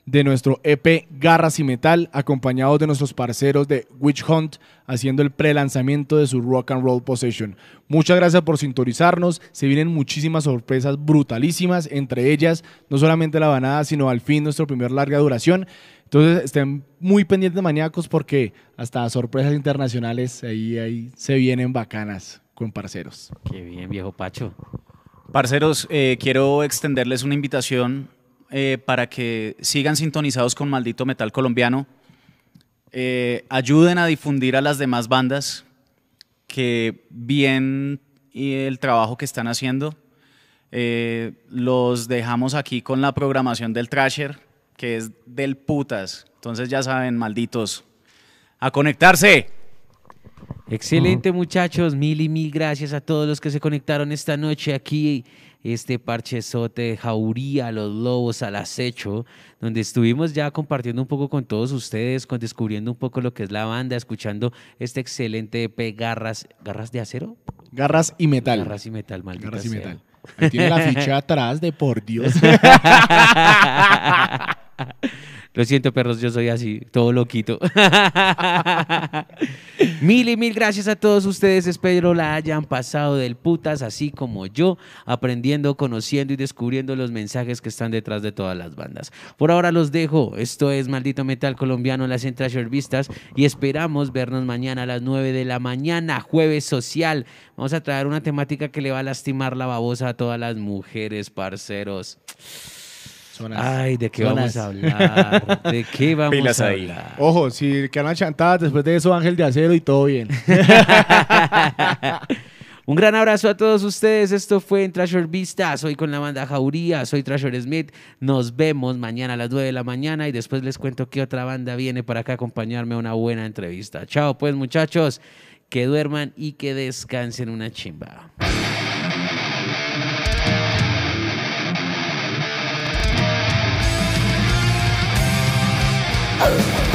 de nuestro EP Garras y Metal, acompañados de nuestros parceros de Witch Hunt, haciendo el pre-lanzamiento de su Rock and Roll Possession. Muchas gracias por sintonizarnos. Se vienen muchísimas sorpresas brutalísimas, entre ellas no solamente la banada, sino al fin nuestro primer larga duración. Entonces estén muy pendientes maníacos porque hasta sorpresas internacionales ahí, ahí se vienen bacanas con parceros. Qué bien, viejo Pacho. Parceros, eh, quiero extenderles una invitación eh, para que sigan sintonizados con Maldito Metal Colombiano. Eh, ayuden a difundir a las demás bandas que bien y el trabajo que están haciendo. Eh, los dejamos aquí con la programación del Trasher, que es del putas. Entonces ya saben, malditos, a conectarse. Excelente, muchachos. Mil y mil gracias a todos los que se conectaron esta noche aquí. Este parchezote de Jauría, los lobos al acecho, donde estuvimos ya compartiendo un poco con todos ustedes, con descubriendo un poco lo que es la banda, escuchando este excelente EP Garras, ¿Garras de acero? Garras y metal. Garras y metal, maldita Garras y sea. metal. Ahí tiene la ficha atrás de por Dios. Lo siento, perros, yo soy así, todo loquito. mil y mil gracias a todos ustedes. Espero la hayan pasado del putas, así como yo, aprendiendo, conociendo y descubriendo los mensajes que están detrás de todas las bandas. Por ahora los dejo. Esto es Maldito Metal Colombiano, las Entrasher Vistas, y esperamos vernos mañana a las 9 de la mañana, jueves social. Vamos a traer una temática que le va a lastimar la babosa a todas las mujeres, parceros. Zonas. Ay, ¿de qué Zonas. vamos a hablar? ¿De qué vamos Pilas a ahí. hablar? Ojo, si quedan chantadas después de eso, Ángel de Acero y todo bien. Un gran abrazo a todos ustedes. Esto fue en Trasher Vistas. Hoy con la banda Jauría. Soy Trasher Smith. Nos vemos mañana a las 9 de la mañana y después les cuento qué otra banda viene para acá a acompañarme a una buena entrevista. Chao, pues muchachos. Que duerman y que descansen una chimba. Oh,